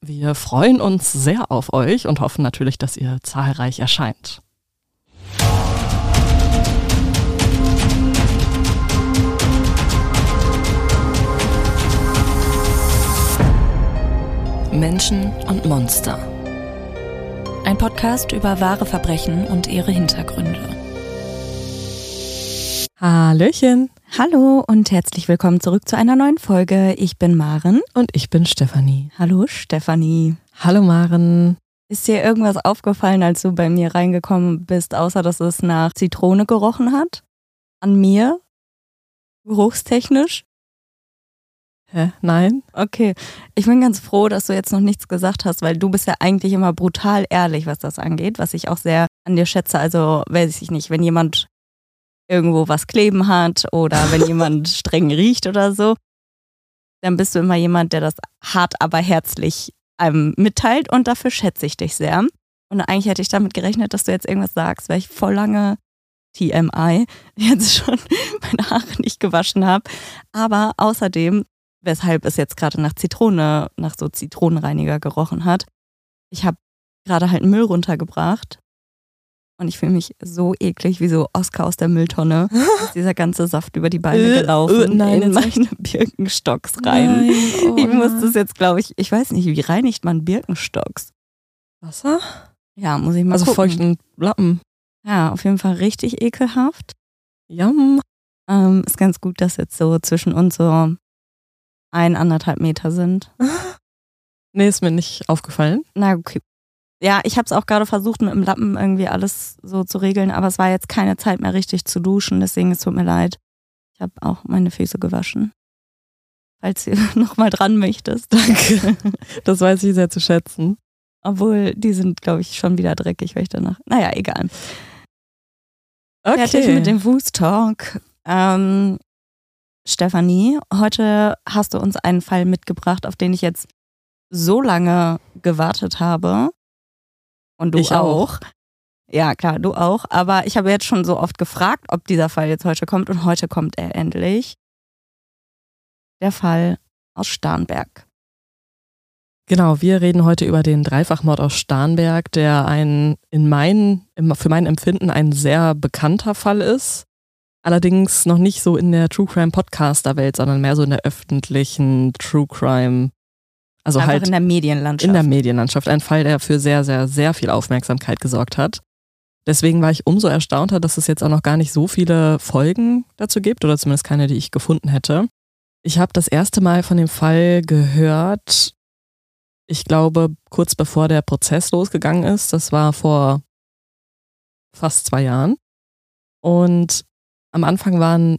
Wir freuen uns sehr auf euch und hoffen natürlich, dass ihr zahlreich erscheint. Menschen und Monster. Ein Podcast über wahre Verbrechen und ihre Hintergründe. Hallöchen. Hallo und herzlich willkommen zurück zu einer neuen Folge. Ich bin Maren. Und ich bin Stefanie. Hallo Stefanie. Hallo Maren. Ist dir irgendwas aufgefallen, als du bei mir reingekommen bist, außer dass es nach Zitrone gerochen hat? An mir? Geruchstechnisch? Hä? Nein? Okay. Ich bin ganz froh, dass du jetzt noch nichts gesagt hast, weil du bist ja eigentlich immer brutal ehrlich, was das angeht, was ich auch sehr an dir schätze. Also weiß ich nicht, wenn jemand irgendwo was kleben hat oder wenn jemand streng riecht oder so, dann bist du immer jemand, der das hart, aber herzlich einem mitteilt und dafür schätze ich dich sehr. Und eigentlich hätte ich damit gerechnet, dass du jetzt irgendwas sagst, weil ich voll lange TMI jetzt schon meine Haare nicht gewaschen habe. Aber außerdem, weshalb es jetzt gerade nach Zitrone, nach so Zitronenreiniger gerochen hat, ich habe gerade halt Müll runtergebracht und ich fühle mich so eklig wie so Oscar aus der Mülltonne. ist dieser ganze Saft über die Beine Äh, gelaufen äh, nein, in meine Birkenstocks rein. Nein, oh ich muss das jetzt, glaube ich, ich weiß nicht, wie reinigt man Birkenstocks? Wasser? Ja, muss ich mal Also gucken. feuchten Lappen. Ja, auf jeden Fall richtig ekelhaft. Yum. Ähm, ist ganz gut, dass jetzt so zwischen uns so ein, anderthalb Meter sind. Nee, ist mir nicht aufgefallen. Na, okay. Ja, ich habe es auch gerade versucht, mit dem Lappen irgendwie alles so zu regeln, aber es war jetzt keine Zeit mehr richtig zu duschen, deswegen es tut mir leid. Ich habe auch meine Füße gewaschen. Falls du nochmal dran möchtest. Danke. Das weiß ich sehr zu schätzen. Obwohl, die sind, glaube ich, schon wieder dreckig, weil ich danach. Naja, egal. Fertig mit dem Fuß-Talk. Ähm, Stefanie, heute hast du uns einen Fall mitgebracht, auf den ich jetzt so lange gewartet habe. Und du Ich auch. auch. Ja, klar, du auch. Aber ich habe jetzt schon so oft gefragt, ob dieser Fall jetzt heute kommt. Und heute kommt er endlich. Der Fall aus Starnberg. Genau, wir reden heute über den Dreifachmord aus Starnberg, der ein in mein, im- für mein Empfinden ein sehr bekannter Fall ist. Allerdings noch nicht so in der True Crime Podcaster Welt, sondern mehr so in der öffentlichen True Crime. Also Einfach halt in der Medienlandschaft. in der Medienlandschaft. Ein Fall, der für sehr, sehr, sehr viel Aufmerksamkeit gesorgt hat. Deswegen war ich umso erstaunter, dass es jetzt auch noch gar nicht so viele Folgen dazu gibt oder zumindest keine, die ich gefunden hätte. Ich habe das erste Mal von dem Fall gehört, ich glaube, kurz bevor der Prozess losgegangen ist. Das war vor fast zwei Jahren. Und am Anfang waren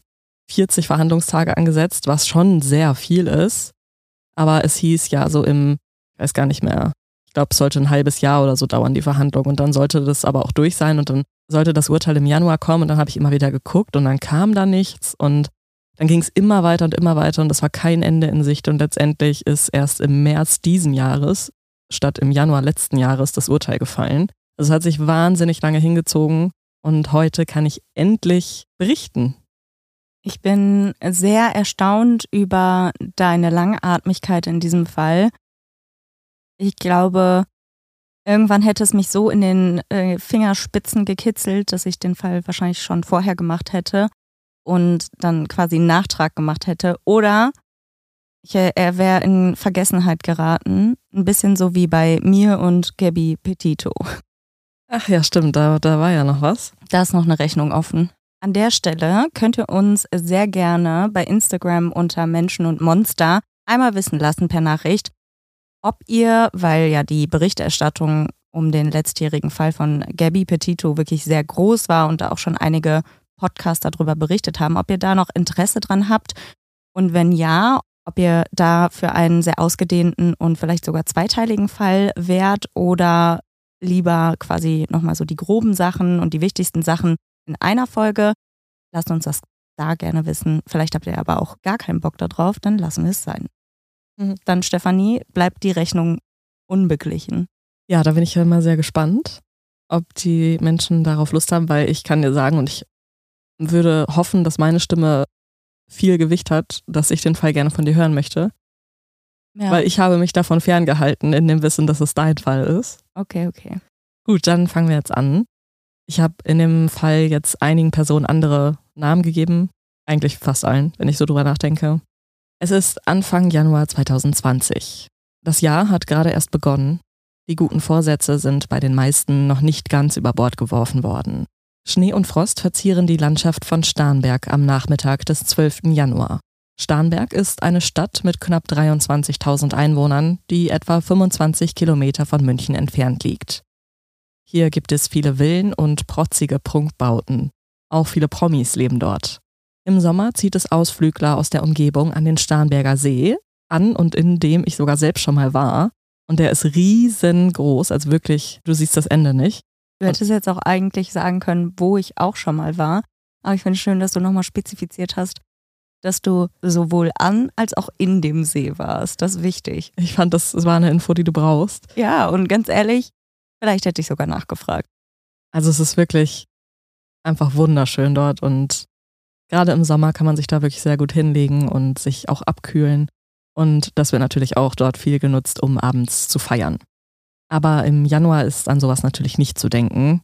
40 Verhandlungstage angesetzt, was schon sehr viel ist. Aber es hieß ja so im, ich weiß gar nicht mehr, ich glaube, es sollte ein halbes Jahr oder so dauern, die Verhandlung. Und dann sollte das aber auch durch sein und dann sollte das Urteil im Januar kommen. Und dann habe ich immer wieder geguckt und dann kam da nichts. Und dann ging es immer weiter und immer weiter und es war kein Ende in Sicht. Und letztendlich ist erst im März diesen Jahres statt im Januar letzten Jahres das Urteil gefallen. Also es hat sich wahnsinnig lange hingezogen und heute kann ich endlich berichten. Ich bin sehr erstaunt über deine Langatmigkeit in diesem Fall. Ich glaube, irgendwann hätte es mich so in den äh, Fingerspitzen gekitzelt, dass ich den Fall wahrscheinlich schon vorher gemacht hätte und dann quasi einen Nachtrag gemacht hätte. Oder ich, äh, er wäre in Vergessenheit geraten. Ein bisschen so wie bei mir und Gabby Petito. Ach ja, stimmt, da, da war ja noch was. Da ist noch eine Rechnung offen. An der Stelle könnt ihr uns sehr gerne bei Instagram unter Menschen und Monster einmal wissen lassen per Nachricht, ob ihr, weil ja die Berichterstattung um den letztjährigen Fall von Gabby Petito wirklich sehr groß war und da auch schon einige Podcasts darüber berichtet haben, ob ihr da noch Interesse dran habt. Und wenn ja, ob ihr da für einen sehr ausgedehnten und vielleicht sogar zweiteiligen Fall wärt oder lieber quasi nochmal so die groben Sachen und die wichtigsten Sachen in einer Folge. Lasst uns das da gerne wissen. Vielleicht habt ihr aber auch gar keinen Bock darauf, dann lassen wir es sein. Mhm. Dann, Stefanie, bleibt die Rechnung unbeglichen. Ja, da bin ich ja immer sehr gespannt, ob die Menschen darauf Lust haben, weil ich kann dir sagen und ich würde hoffen, dass meine Stimme viel Gewicht hat, dass ich den Fall gerne von dir hören möchte. Ja. Weil ich habe mich davon ferngehalten, in dem Wissen, dass es dein Fall ist. Okay, okay. Gut, dann fangen wir jetzt an. Ich habe in dem Fall jetzt einigen Personen andere Namen gegeben. Eigentlich fast allen, wenn ich so drüber nachdenke. Es ist Anfang Januar 2020. Das Jahr hat gerade erst begonnen. Die guten Vorsätze sind bei den meisten noch nicht ganz über Bord geworfen worden. Schnee und Frost verzieren die Landschaft von Starnberg am Nachmittag des 12. Januar. Starnberg ist eine Stadt mit knapp 23.000 Einwohnern, die etwa 25 Kilometer von München entfernt liegt. Hier gibt es viele Villen und protzige Prunkbauten. Auch viele Promis leben dort. Im Sommer zieht es Ausflügler aus der Umgebung an den Starnberger See, an und in dem ich sogar selbst schon mal war. Und der ist riesengroß, also wirklich, du siehst das Ende nicht. Du hättest jetzt auch eigentlich sagen können, wo ich auch schon mal war. Aber ich finde es schön, dass du nochmal spezifiziert hast, dass du sowohl an als auch in dem See warst. Das ist wichtig. Ich fand, das, das war eine Info, die du brauchst. Ja, und ganz ehrlich, vielleicht hätte ich sogar nachgefragt. Also es ist wirklich einfach wunderschön dort und gerade im Sommer kann man sich da wirklich sehr gut hinlegen und sich auch abkühlen. Und das wird natürlich auch dort viel genutzt, um abends zu feiern. Aber im Januar ist an sowas natürlich nicht zu denken.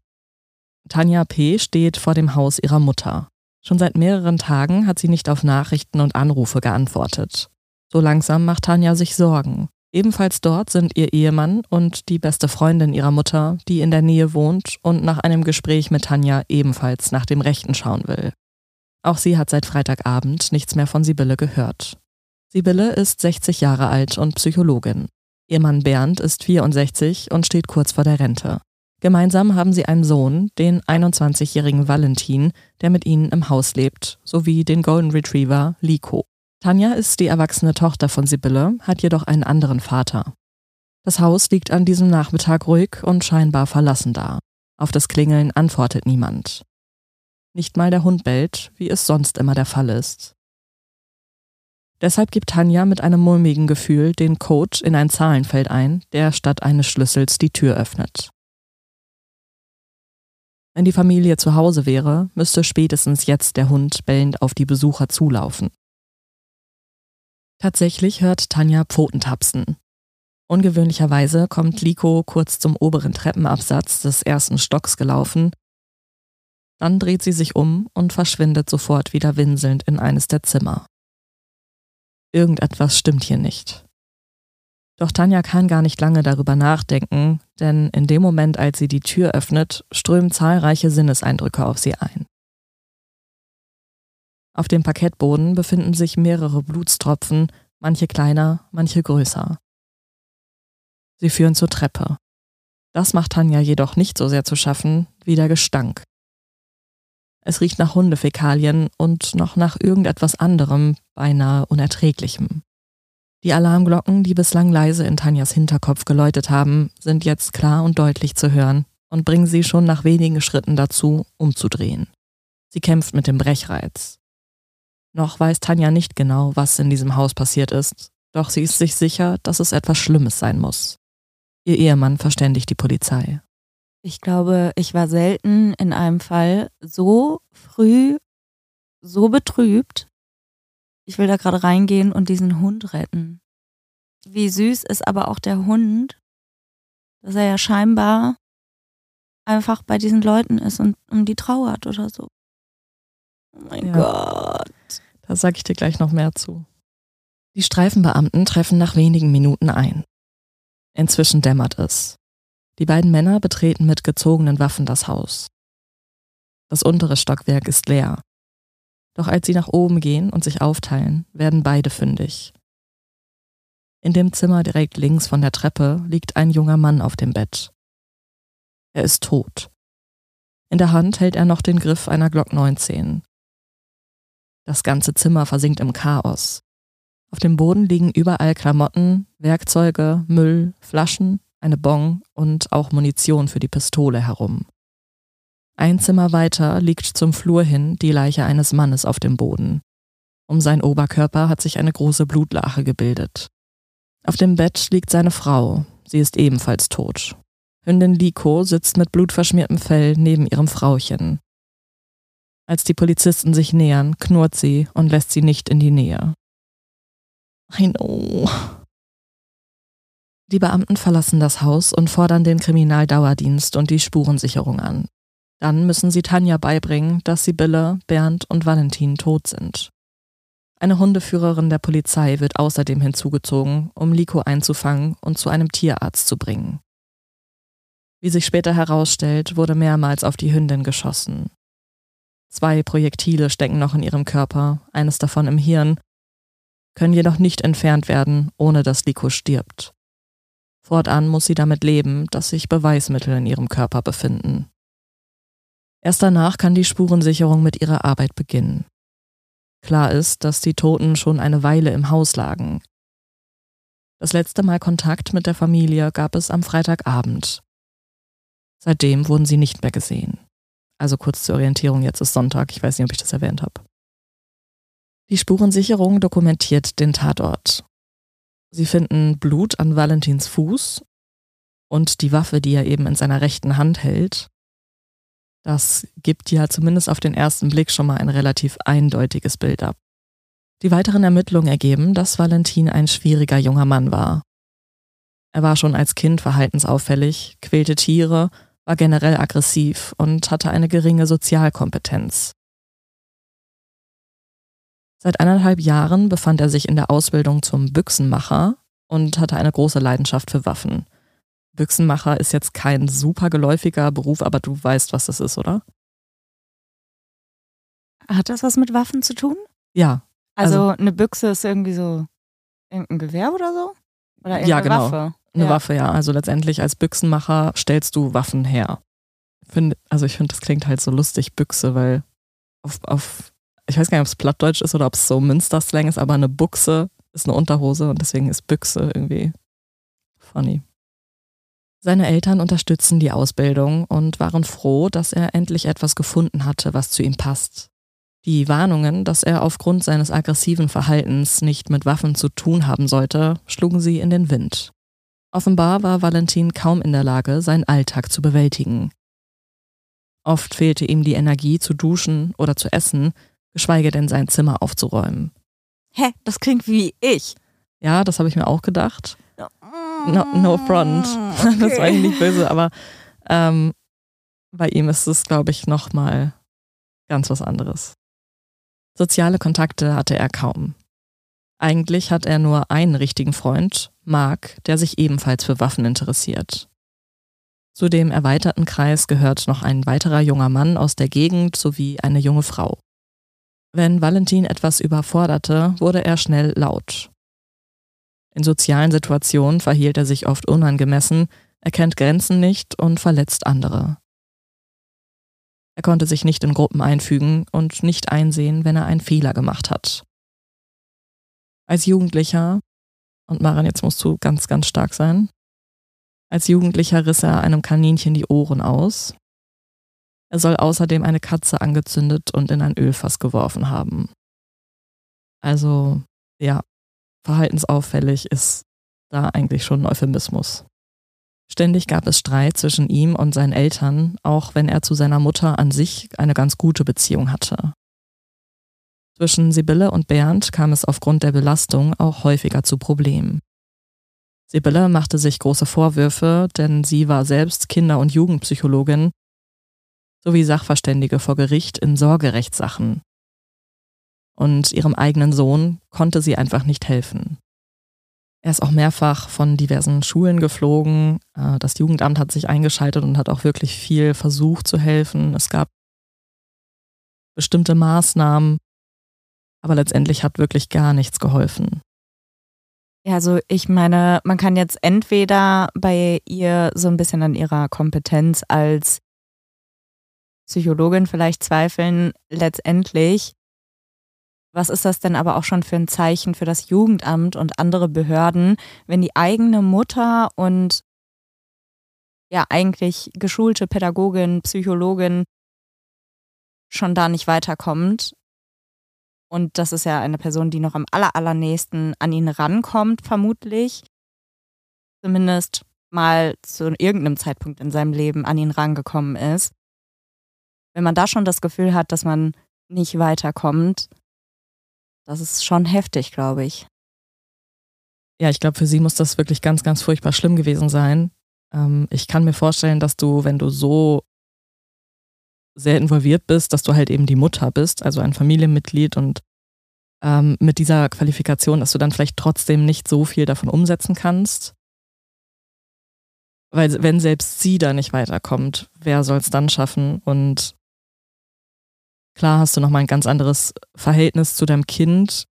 Tanja P. steht vor dem Haus ihrer Mutter. Schon seit mehreren Tagen hat sie nicht auf Nachrichten und Anrufe geantwortet. So langsam macht Tanja sich Sorgen. Ebenfalls dort sind ihr Ehemann und die beste Freundin ihrer Mutter, die in der Nähe wohnt und nach einem Gespräch mit Tanja ebenfalls nach dem Rechten schauen will. Auch sie hat seit Freitagabend nichts mehr von Sibylle gehört. Sibylle ist 60 Jahre alt und Psychologin. Ihr Mann Bernd ist 64 und steht kurz vor der Rente. Gemeinsam haben sie einen Sohn, den 21-jährigen Valentin, der mit ihnen im Haus lebt, sowie den Golden Retriever Liko. Tanja ist die erwachsene Tochter von Sibylle, hat jedoch einen anderen Vater. Das Haus liegt an diesem Nachmittag ruhig und scheinbar verlassen da. Auf das Klingeln antwortet niemand. Nicht mal der Hund bellt, wie es sonst immer der Fall ist. Deshalb gibt Tanja mit einem mulmigen Gefühl den Code in ein Zahlenfeld ein, der statt eines Schlüssels die Tür öffnet. Wenn die Familie zu Hause wäre, müsste spätestens jetzt der Hund bellend auf die Besucher zulaufen. Tatsächlich hört Tanja Pfotentapsen. Ungewöhnlicherweise kommt Liko kurz zum oberen Treppenabsatz des ersten Stocks gelaufen. Dann dreht sie sich um und verschwindet sofort wieder winselnd in eines der Zimmer. Irgendetwas stimmt hier nicht. Doch Tanja kann gar nicht lange darüber nachdenken, denn in dem Moment, als sie die Tür öffnet, strömen zahlreiche Sinneseindrücke auf sie ein. Auf dem Parkettboden befinden sich mehrere Blutstropfen, manche kleiner, manche größer. Sie führen zur Treppe. Das macht Tanja jedoch nicht so sehr zu schaffen wie der Gestank. Es riecht nach Hundefäkalien und noch nach irgendetwas anderem, beinahe unerträglichem. Die Alarmglocken, die bislang leise in Tanjas Hinterkopf geläutet haben, sind jetzt klar und deutlich zu hören und bringen sie schon nach wenigen Schritten dazu, umzudrehen. Sie kämpft mit dem Brechreiz. Noch weiß Tanja nicht genau, was in diesem Haus passiert ist, doch sie ist sich sicher, dass es etwas Schlimmes sein muss. Ihr Ehemann verständigt die Polizei. Ich glaube, ich war selten in einem Fall so früh so betrübt, ich will da gerade reingehen und diesen Hund retten. Wie süß ist aber auch der Hund, dass er ja scheinbar einfach bei diesen Leuten ist und um die trauert oder so. Oh mein ja. Gott. Da sag ich dir gleich noch mehr zu. Die Streifenbeamten treffen nach wenigen Minuten ein. Inzwischen dämmert es. Die beiden Männer betreten mit gezogenen Waffen das Haus. Das untere Stockwerk ist leer. Doch als sie nach oben gehen und sich aufteilen, werden beide fündig. In dem Zimmer direkt links von der Treppe liegt ein junger Mann auf dem Bett. Er ist tot. In der Hand hält er noch den Griff einer Glock 19. Das ganze Zimmer versinkt im Chaos. Auf dem Boden liegen überall Klamotten, Werkzeuge, Müll, Flaschen, eine Bong und auch Munition für die Pistole herum. Ein Zimmer weiter liegt zum Flur hin die Leiche eines Mannes auf dem Boden. Um seinen Oberkörper hat sich eine große Blutlache gebildet. Auf dem Bett liegt seine Frau, sie ist ebenfalls tot. Hündin Liko sitzt mit blutverschmiertem Fell neben ihrem Frauchen. Als die Polizisten sich nähern, knurrt sie und lässt sie nicht in die Nähe. I know. Die Beamten verlassen das Haus und fordern den Kriminaldauerdienst und die Spurensicherung an. Dann müssen sie Tanja beibringen, dass Sibylle, Bernd und Valentin tot sind. Eine Hundeführerin der Polizei wird außerdem hinzugezogen, um Liko einzufangen und zu einem Tierarzt zu bringen. Wie sich später herausstellt, wurde mehrmals auf die Hündin geschossen. Zwei Projektile stecken noch in ihrem Körper, eines davon im Hirn, können jedoch nicht entfernt werden, ohne dass Liko stirbt. Fortan muss sie damit leben, dass sich Beweismittel in ihrem Körper befinden. Erst danach kann die Spurensicherung mit ihrer Arbeit beginnen. Klar ist, dass die Toten schon eine Weile im Haus lagen. Das letzte Mal Kontakt mit der Familie gab es am Freitagabend. Seitdem wurden sie nicht mehr gesehen. Also kurz zur Orientierung, jetzt ist Sonntag, ich weiß nicht, ob ich das erwähnt habe. Die Spurensicherung dokumentiert den Tatort. Sie finden Blut an Valentins Fuß und die Waffe, die er eben in seiner rechten Hand hält. Das gibt ja zumindest auf den ersten Blick schon mal ein relativ eindeutiges Bild ab. Die weiteren Ermittlungen ergeben, dass Valentin ein schwieriger junger Mann war. Er war schon als Kind verhaltensauffällig, quälte Tiere, war generell aggressiv und hatte eine geringe Sozialkompetenz. Seit eineinhalb Jahren befand er sich in der Ausbildung zum Büchsenmacher und hatte eine große Leidenschaft für Waffen. Büchsenmacher ist jetzt kein super geläufiger Beruf, aber du weißt, was das ist, oder? Hat das was mit Waffen zu tun? Ja. Also, also eine Büchse ist irgendwie so irgendein Gewehr oder so? Oder ja, genau. Waffe? Eine ja. Waffe, ja. Also letztendlich als Büchsenmacher stellst du Waffen her. Find, also ich finde, das klingt halt so lustig, Büchse, weil auf, auf ich weiß gar nicht, ob es Plattdeutsch ist oder ob es so Münster-Slang ist, aber eine Buchse ist eine Unterhose und deswegen ist Büchse irgendwie funny. Seine Eltern unterstützen die Ausbildung und waren froh, dass er endlich etwas gefunden hatte, was zu ihm passt. Die Warnungen, dass er aufgrund seines aggressiven Verhaltens nicht mit Waffen zu tun haben sollte, schlugen sie in den Wind. Offenbar war Valentin kaum in der Lage, seinen Alltag zu bewältigen. Oft fehlte ihm die Energie zu duschen oder zu essen, geschweige denn sein Zimmer aufzuräumen. Hä, das klingt wie ich. Ja, das habe ich mir auch gedacht. No, no front. Okay. Das war eigentlich nicht böse, aber ähm, bei ihm ist es, glaube ich, nochmal ganz was anderes. Soziale Kontakte hatte er kaum. Eigentlich hat er nur einen richtigen Freund, Mark, der sich ebenfalls für Waffen interessiert. Zu dem erweiterten Kreis gehört noch ein weiterer junger Mann aus der Gegend sowie eine junge Frau. Wenn Valentin etwas überforderte, wurde er schnell laut. In sozialen Situationen verhielt er sich oft unangemessen, erkennt Grenzen nicht und verletzt andere. Er konnte sich nicht in Gruppen einfügen und nicht einsehen, wenn er einen Fehler gemacht hat. Als Jugendlicher, und Maren, jetzt musst du ganz, ganz stark sein, als Jugendlicher riss er einem Kaninchen die Ohren aus, er soll außerdem eine Katze angezündet und in ein Ölfass geworfen haben. Also, ja, verhaltensauffällig ist da eigentlich schon ein Euphemismus. Ständig gab es Streit zwischen ihm und seinen Eltern, auch wenn er zu seiner Mutter an sich eine ganz gute Beziehung hatte. Zwischen Sibylle und Bernd kam es aufgrund der Belastung auch häufiger zu Problemen. Sibylle machte sich große Vorwürfe, denn sie war selbst Kinder- und Jugendpsychologin sowie Sachverständige vor Gericht in Sorgerechtssachen. Und ihrem eigenen Sohn konnte sie einfach nicht helfen. Er ist auch mehrfach von diversen Schulen geflogen. Äh, das Jugendamt hat sich eingeschaltet und hat auch wirklich viel versucht zu helfen. Es gab bestimmte Maßnahmen, aber letztendlich hat wirklich gar nichts geholfen. Ja, also ich meine, man kann jetzt entweder bei ihr so ein bisschen an ihrer Kompetenz als Psychologin vielleicht zweifeln, letztendlich, was ist das denn aber auch schon für ein Zeichen für das Jugendamt und andere Behörden, wenn die eigene Mutter und ja eigentlich geschulte Pädagogin, Psychologin schon da nicht weiterkommt. Und das ist ja eine Person, die noch am aller, allernächsten an ihn rankommt, vermutlich. Zumindest mal zu irgendeinem Zeitpunkt in seinem Leben an ihn rangekommen ist. Wenn man da schon das Gefühl hat, dass man nicht weiterkommt, das ist schon heftig, glaube ich. Ja, ich glaube, für sie muss das wirklich ganz, ganz furchtbar schlimm gewesen sein. Ähm, ich kann mir vorstellen, dass du, wenn du so sehr involviert bist, dass du halt eben die Mutter bist, also ein Familienmitglied und ähm, mit dieser Qualifikation, dass du dann vielleicht trotzdem nicht so viel davon umsetzen kannst. Weil wenn selbst sie da nicht weiterkommt, wer soll es dann schaffen? Und klar hast du nochmal ein ganz anderes Verhältnis zu deinem Kind,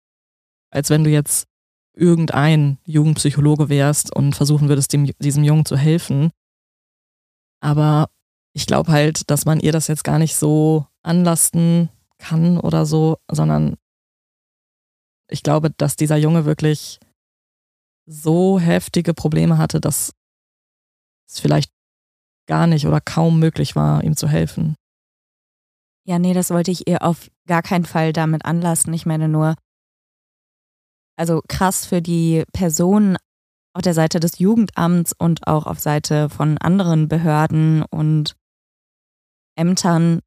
als wenn du jetzt irgendein Jugendpsychologe wärst und versuchen würdest, dem, diesem Jungen zu helfen. Aber ich glaube halt, dass man ihr das jetzt gar nicht so anlasten kann oder so, sondern ich glaube, dass dieser Junge wirklich so heftige Probleme hatte, dass es vielleicht gar nicht oder kaum möglich war, ihm zu helfen. Ja, nee, das wollte ich ihr auf gar keinen Fall damit anlassen. Ich meine nur, also krass für die Person auf der Seite des Jugendamts und auch auf Seite von anderen Behörden und Ämtern,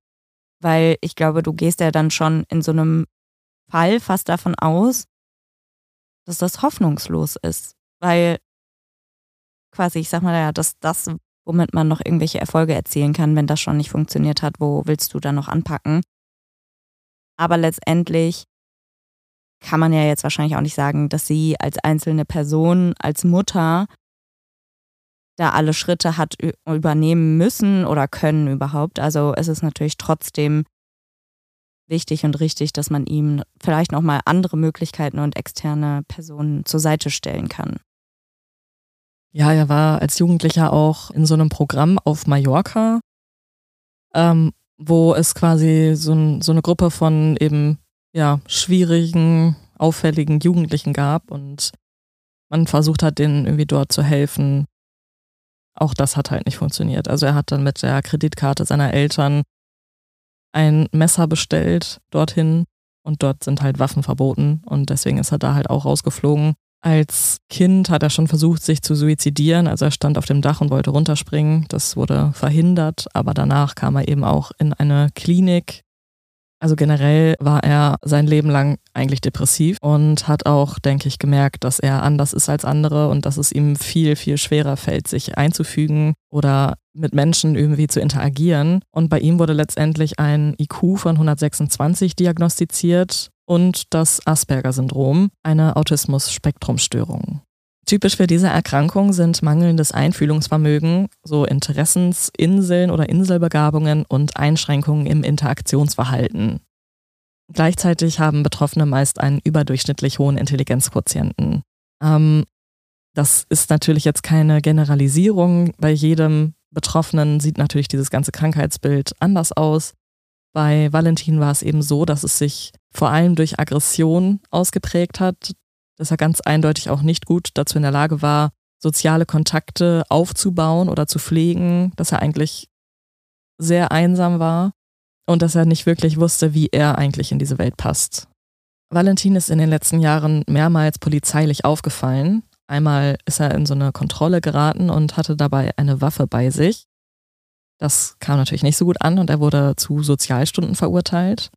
weil ich glaube, du gehst ja dann schon in so einem Fall fast davon aus, dass das hoffnungslos ist, weil quasi, ich sag mal ja, dass das, womit man noch irgendwelche Erfolge erzielen kann, wenn das schon nicht funktioniert hat, wo willst du dann noch anpacken? Aber letztendlich kann man ja jetzt wahrscheinlich auch nicht sagen, dass sie als einzelne Person, als Mutter da alle Schritte hat übernehmen müssen oder können überhaupt. Also es ist natürlich trotzdem wichtig und richtig, dass man ihm vielleicht nochmal andere Möglichkeiten und externe Personen zur Seite stellen kann. Ja, er war als Jugendlicher auch in so einem Programm auf Mallorca, ähm, wo es quasi so, ein, so eine Gruppe von eben ja, schwierigen, auffälligen Jugendlichen gab und man versucht hat, denen irgendwie dort zu helfen. Auch das hat halt nicht funktioniert. Also er hat dann mit der Kreditkarte seiner Eltern ein Messer bestellt dorthin und dort sind halt Waffen verboten und deswegen ist er da halt auch rausgeflogen. Als Kind hat er schon versucht, sich zu suizidieren. Also er stand auf dem Dach und wollte runterspringen. Das wurde verhindert, aber danach kam er eben auch in eine Klinik, also generell war er sein Leben lang eigentlich depressiv und hat auch, denke ich, gemerkt, dass er anders ist als andere und dass es ihm viel, viel schwerer fällt, sich einzufügen oder mit Menschen irgendwie zu interagieren. Und bei ihm wurde letztendlich ein IQ von 126 diagnostiziert und das Asperger-Syndrom, eine Autismus-Spektrumstörung. Typisch für diese Erkrankung sind mangelndes Einfühlungsvermögen, so Interessensinseln oder Inselbegabungen und Einschränkungen im Interaktionsverhalten. Gleichzeitig haben Betroffene meist einen überdurchschnittlich hohen Intelligenzquotienten. Ähm, das ist natürlich jetzt keine Generalisierung. Bei jedem Betroffenen sieht natürlich dieses ganze Krankheitsbild anders aus. Bei Valentin war es eben so, dass es sich vor allem durch Aggression ausgeprägt hat, dass er ganz eindeutig auch nicht gut dazu in der Lage war, soziale Kontakte aufzubauen oder zu pflegen, dass er eigentlich sehr einsam war und dass er nicht wirklich wusste, wie er eigentlich in diese Welt passt. Valentin ist in den letzten Jahren mehrmals polizeilich aufgefallen. Einmal ist er in so eine Kontrolle geraten und hatte dabei eine Waffe bei sich. Das kam natürlich nicht so gut an und er wurde zu Sozialstunden verurteilt.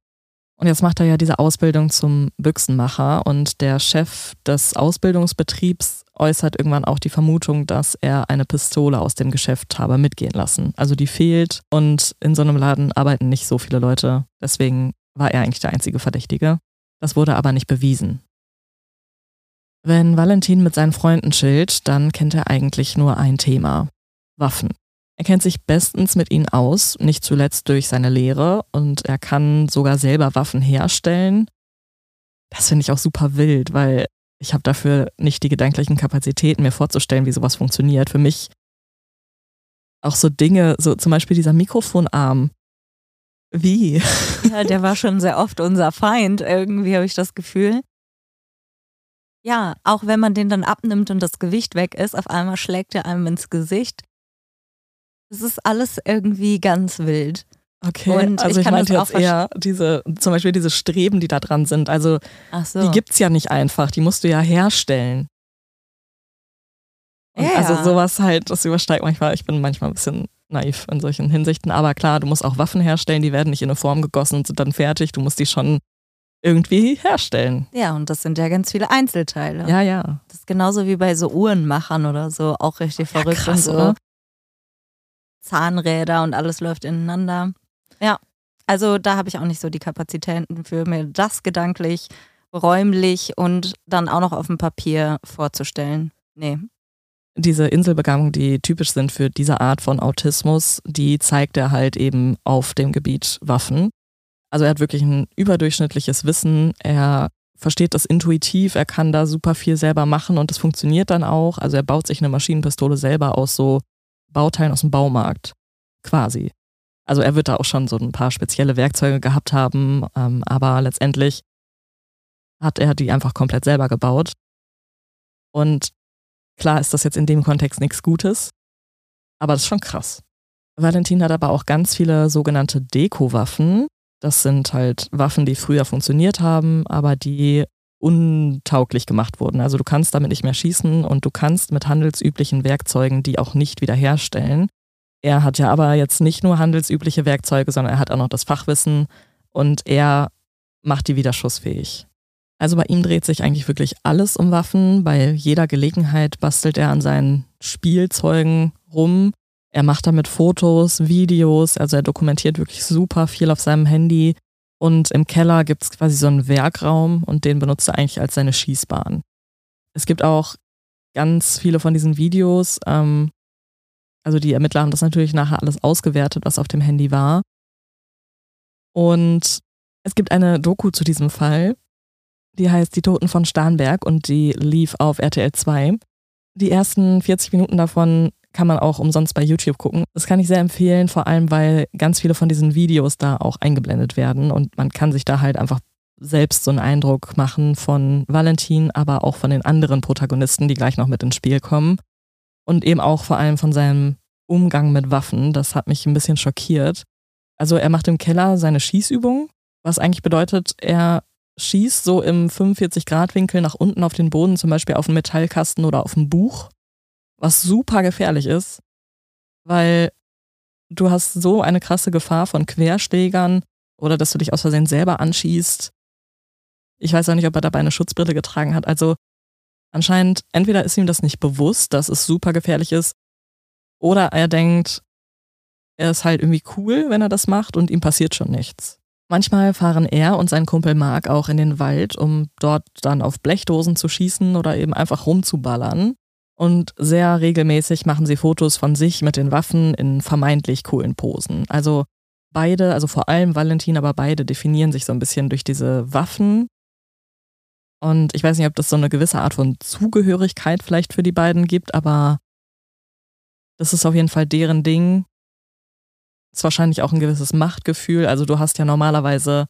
Und jetzt macht er ja diese Ausbildung zum Büchsenmacher und der Chef des Ausbildungsbetriebs äußert irgendwann auch die Vermutung, dass er eine Pistole aus dem Geschäft habe mitgehen lassen. Also die fehlt und in so einem Laden arbeiten nicht so viele Leute. Deswegen war er eigentlich der einzige Verdächtige. Das wurde aber nicht bewiesen. Wenn Valentin mit seinen Freunden chillt, dann kennt er eigentlich nur ein Thema. Waffen. Er kennt sich bestens mit ihnen aus, nicht zuletzt durch seine Lehre und er kann sogar selber Waffen herstellen. Das finde ich auch super wild, weil ich habe dafür nicht die gedanklichen Kapazitäten, mir vorzustellen, wie sowas funktioniert. Für mich auch so Dinge, so zum Beispiel dieser Mikrofonarm. Wie? Ja, der war schon sehr oft unser Feind, irgendwie habe ich das Gefühl. Ja, auch wenn man den dann abnimmt und das Gewicht weg ist, auf einmal schlägt er einem ins Gesicht. Es ist alles irgendwie ganz wild. Okay, Und also ich ich, kann meinte jetzt auch eher diese, zum Beispiel diese Streben, die da dran sind. Also so. die gibt's ja nicht einfach, die musst du ja herstellen. Ja, also ja. sowas halt, das übersteigt manchmal, ich bin manchmal ein bisschen naiv in solchen Hinsichten, aber klar, du musst auch Waffen herstellen, die werden nicht in eine Form gegossen und sind dann fertig, du musst die schon irgendwie herstellen. Ja, und das sind ja ganz viele Einzelteile. Ja, ja. Das ist genauso wie bei so Uhrenmachern oder so, auch richtig verrückt krass, und so. oder? Zahnräder und alles läuft ineinander. Ja, also da habe ich auch nicht so die Kapazitäten für mir das gedanklich, räumlich und dann auch noch auf dem Papier vorzustellen. Nee. Diese Inselbegabungen, die typisch sind für diese Art von Autismus, die zeigt er halt eben auf dem Gebiet Waffen. Also er hat wirklich ein überdurchschnittliches Wissen, er versteht das intuitiv, er kann da super viel selber machen und das funktioniert dann auch. Also er baut sich eine Maschinenpistole selber aus so Bauteilen aus dem Baumarkt, quasi. Also er wird da auch schon so ein paar spezielle Werkzeuge gehabt haben, ähm, aber letztendlich hat er die einfach komplett selber gebaut. Und klar ist das jetzt in dem Kontext nichts Gutes, aber das ist schon krass. Valentin hat aber auch ganz viele sogenannte Deko-Waffen. Das sind halt Waffen, die früher funktioniert haben, aber die untauglich gemacht wurden. Also du kannst damit nicht mehr schießen und du kannst mit handelsüblichen Werkzeugen die auch nicht wiederherstellen. Er hat ja aber jetzt nicht nur handelsübliche Werkzeuge, sondern er hat auch noch das Fachwissen und er macht die wieder schussfähig. Also bei ihm dreht sich eigentlich wirklich alles um Waffen. Bei jeder Gelegenheit bastelt er an seinen Spielzeugen rum. Er macht damit Fotos, Videos, also er dokumentiert wirklich super viel auf seinem Handy. Und im Keller gibt es quasi so einen Werkraum und den benutzt er eigentlich als seine Schießbahn. Es gibt auch ganz viele von diesen Videos. Ähm, also die Ermittler haben das natürlich nachher alles ausgewertet, was auf dem Handy war. Und es gibt eine Doku zu diesem Fall, die heißt Die Toten von Starnberg und die lief auf RTL 2. Die ersten 40 Minuten davon kann man auch umsonst bei YouTube gucken. Das kann ich sehr empfehlen, vor allem weil ganz viele von diesen Videos da auch eingeblendet werden und man kann sich da halt einfach selbst so einen Eindruck machen von Valentin, aber auch von den anderen Protagonisten, die gleich noch mit ins Spiel kommen. Und eben auch vor allem von seinem Umgang mit Waffen. Das hat mich ein bisschen schockiert. Also er macht im Keller seine Schießübung, was eigentlich bedeutet, er schießt so im 45-Grad-Winkel nach unten auf den Boden, zum Beispiel auf einen Metallkasten oder auf ein Buch, was super gefährlich ist, weil du hast so eine krasse Gefahr von Querschlägern oder dass du dich aus Versehen selber anschießt. Ich weiß auch nicht, ob er dabei eine Schutzbrille getragen hat. Also anscheinend, entweder ist ihm das nicht bewusst, dass es super gefährlich ist, oder er denkt, er ist halt irgendwie cool, wenn er das macht und ihm passiert schon nichts. Manchmal fahren er und sein Kumpel Mark auch in den Wald, um dort dann auf Blechdosen zu schießen oder eben einfach rumzuballern. Und sehr regelmäßig machen sie Fotos von sich mit den Waffen in vermeintlich coolen Posen. Also beide, also vor allem Valentin, aber beide definieren sich so ein bisschen durch diese Waffen. Und ich weiß nicht, ob das so eine gewisse Art von Zugehörigkeit vielleicht für die beiden gibt, aber das ist auf jeden Fall deren Ding. Ist wahrscheinlich auch ein gewisses Machtgefühl. Also du hast ja normalerweise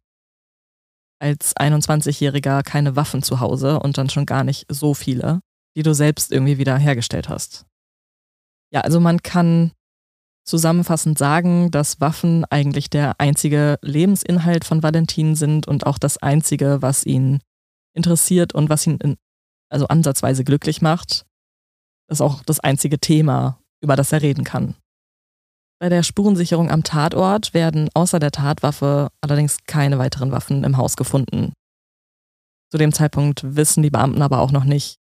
als 21-Jähriger keine Waffen zu Hause und dann schon gar nicht so viele, die du selbst irgendwie wieder hergestellt hast. Ja, also man kann zusammenfassend sagen, dass Waffen eigentlich der einzige Lebensinhalt von Valentin sind und auch das einzige, was ihn interessiert und was ihn in, also ansatzweise glücklich macht. Das ist auch das einzige Thema, über das er reden kann. Bei der Spurensicherung am Tatort werden außer der Tatwaffe allerdings keine weiteren Waffen im Haus gefunden. Zu dem Zeitpunkt wissen die Beamten aber auch noch nicht,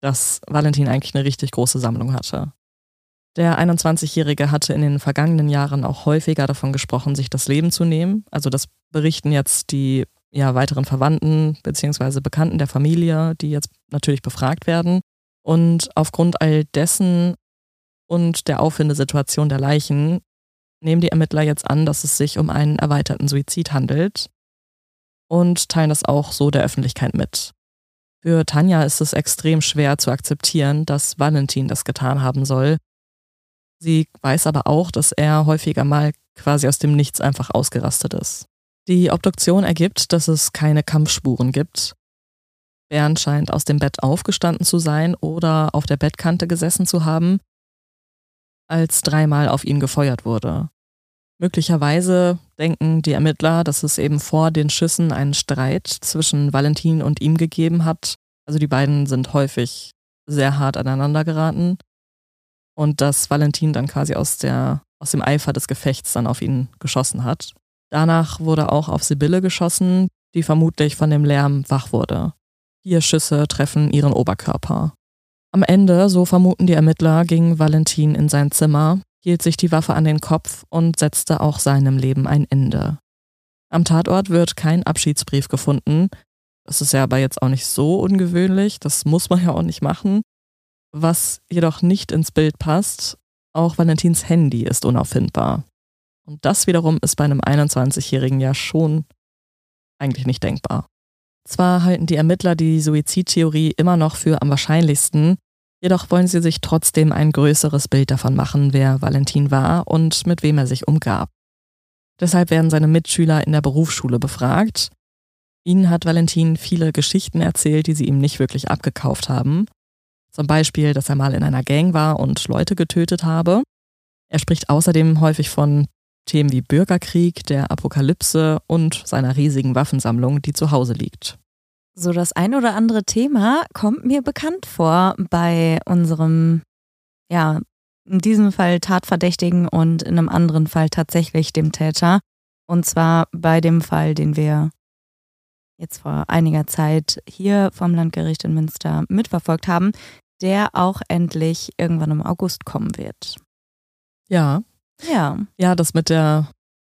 dass Valentin eigentlich eine richtig große Sammlung hatte. Der 21-Jährige hatte in den vergangenen Jahren auch häufiger davon gesprochen, sich das Leben zu nehmen. Also das berichten jetzt die ja, weiteren Verwandten bzw. Bekannten der Familie, die jetzt natürlich befragt werden. Und aufgrund all dessen und der Auffindesituation der Leichen nehmen die Ermittler jetzt an, dass es sich um einen erweiterten Suizid handelt und teilen das auch so der Öffentlichkeit mit. Für Tanja ist es extrem schwer zu akzeptieren, dass Valentin das getan haben soll. Sie weiß aber auch, dass er häufiger mal quasi aus dem Nichts einfach ausgerastet ist. Die Obduktion ergibt, dass es keine Kampfspuren gibt. Bernd scheint aus dem Bett aufgestanden zu sein oder auf der Bettkante gesessen zu haben. als dreimal auf ihn gefeuert wurde. Möglicherweise denken die Ermittler, dass es eben vor den Schüssen einen Streit zwischen Valentin und ihm gegeben hat. Also die beiden sind häufig sehr hart aneinander geraten und dass Valentin dann quasi aus, der, aus dem Eifer des Gefechts dann auf ihn geschossen hat. Danach wurde auch auf Sibylle geschossen, die vermutlich von dem Lärm wach wurde. Vier Schüsse treffen ihren Oberkörper. Am Ende, so vermuten die Ermittler, ging Valentin in sein Zimmer, hielt sich die Waffe an den Kopf und setzte auch seinem Leben ein Ende. Am Tatort wird kein Abschiedsbrief gefunden. Das ist ja aber jetzt auch nicht so ungewöhnlich, das muss man ja auch nicht machen. Was jedoch nicht ins Bild passt, auch Valentins Handy ist unauffindbar. Und das wiederum ist bei einem 21-Jährigen ja schon eigentlich nicht denkbar. Zwar halten die Ermittler die Suizidtheorie immer noch für am wahrscheinlichsten, jedoch wollen sie sich trotzdem ein größeres Bild davon machen, wer Valentin war und mit wem er sich umgab. Deshalb werden seine Mitschüler in der Berufsschule befragt. Ihnen hat Valentin viele Geschichten erzählt, die sie ihm nicht wirklich abgekauft haben. Zum Beispiel, dass er mal in einer Gang war und Leute getötet habe. Er spricht außerdem häufig von Themen wie Bürgerkrieg, der Apokalypse und seiner riesigen Waffensammlung, die zu Hause liegt. So das ein oder andere Thema kommt mir bekannt vor bei unserem, ja, in diesem Fall Tatverdächtigen und in einem anderen Fall tatsächlich dem Täter. Und zwar bei dem Fall, den wir jetzt vor einiger Zeit hier vom Landgericht in Münster mitverfolgt haben, der auch endlich irgendwann im August kommen wird. Ja, ja. Ja, das mit der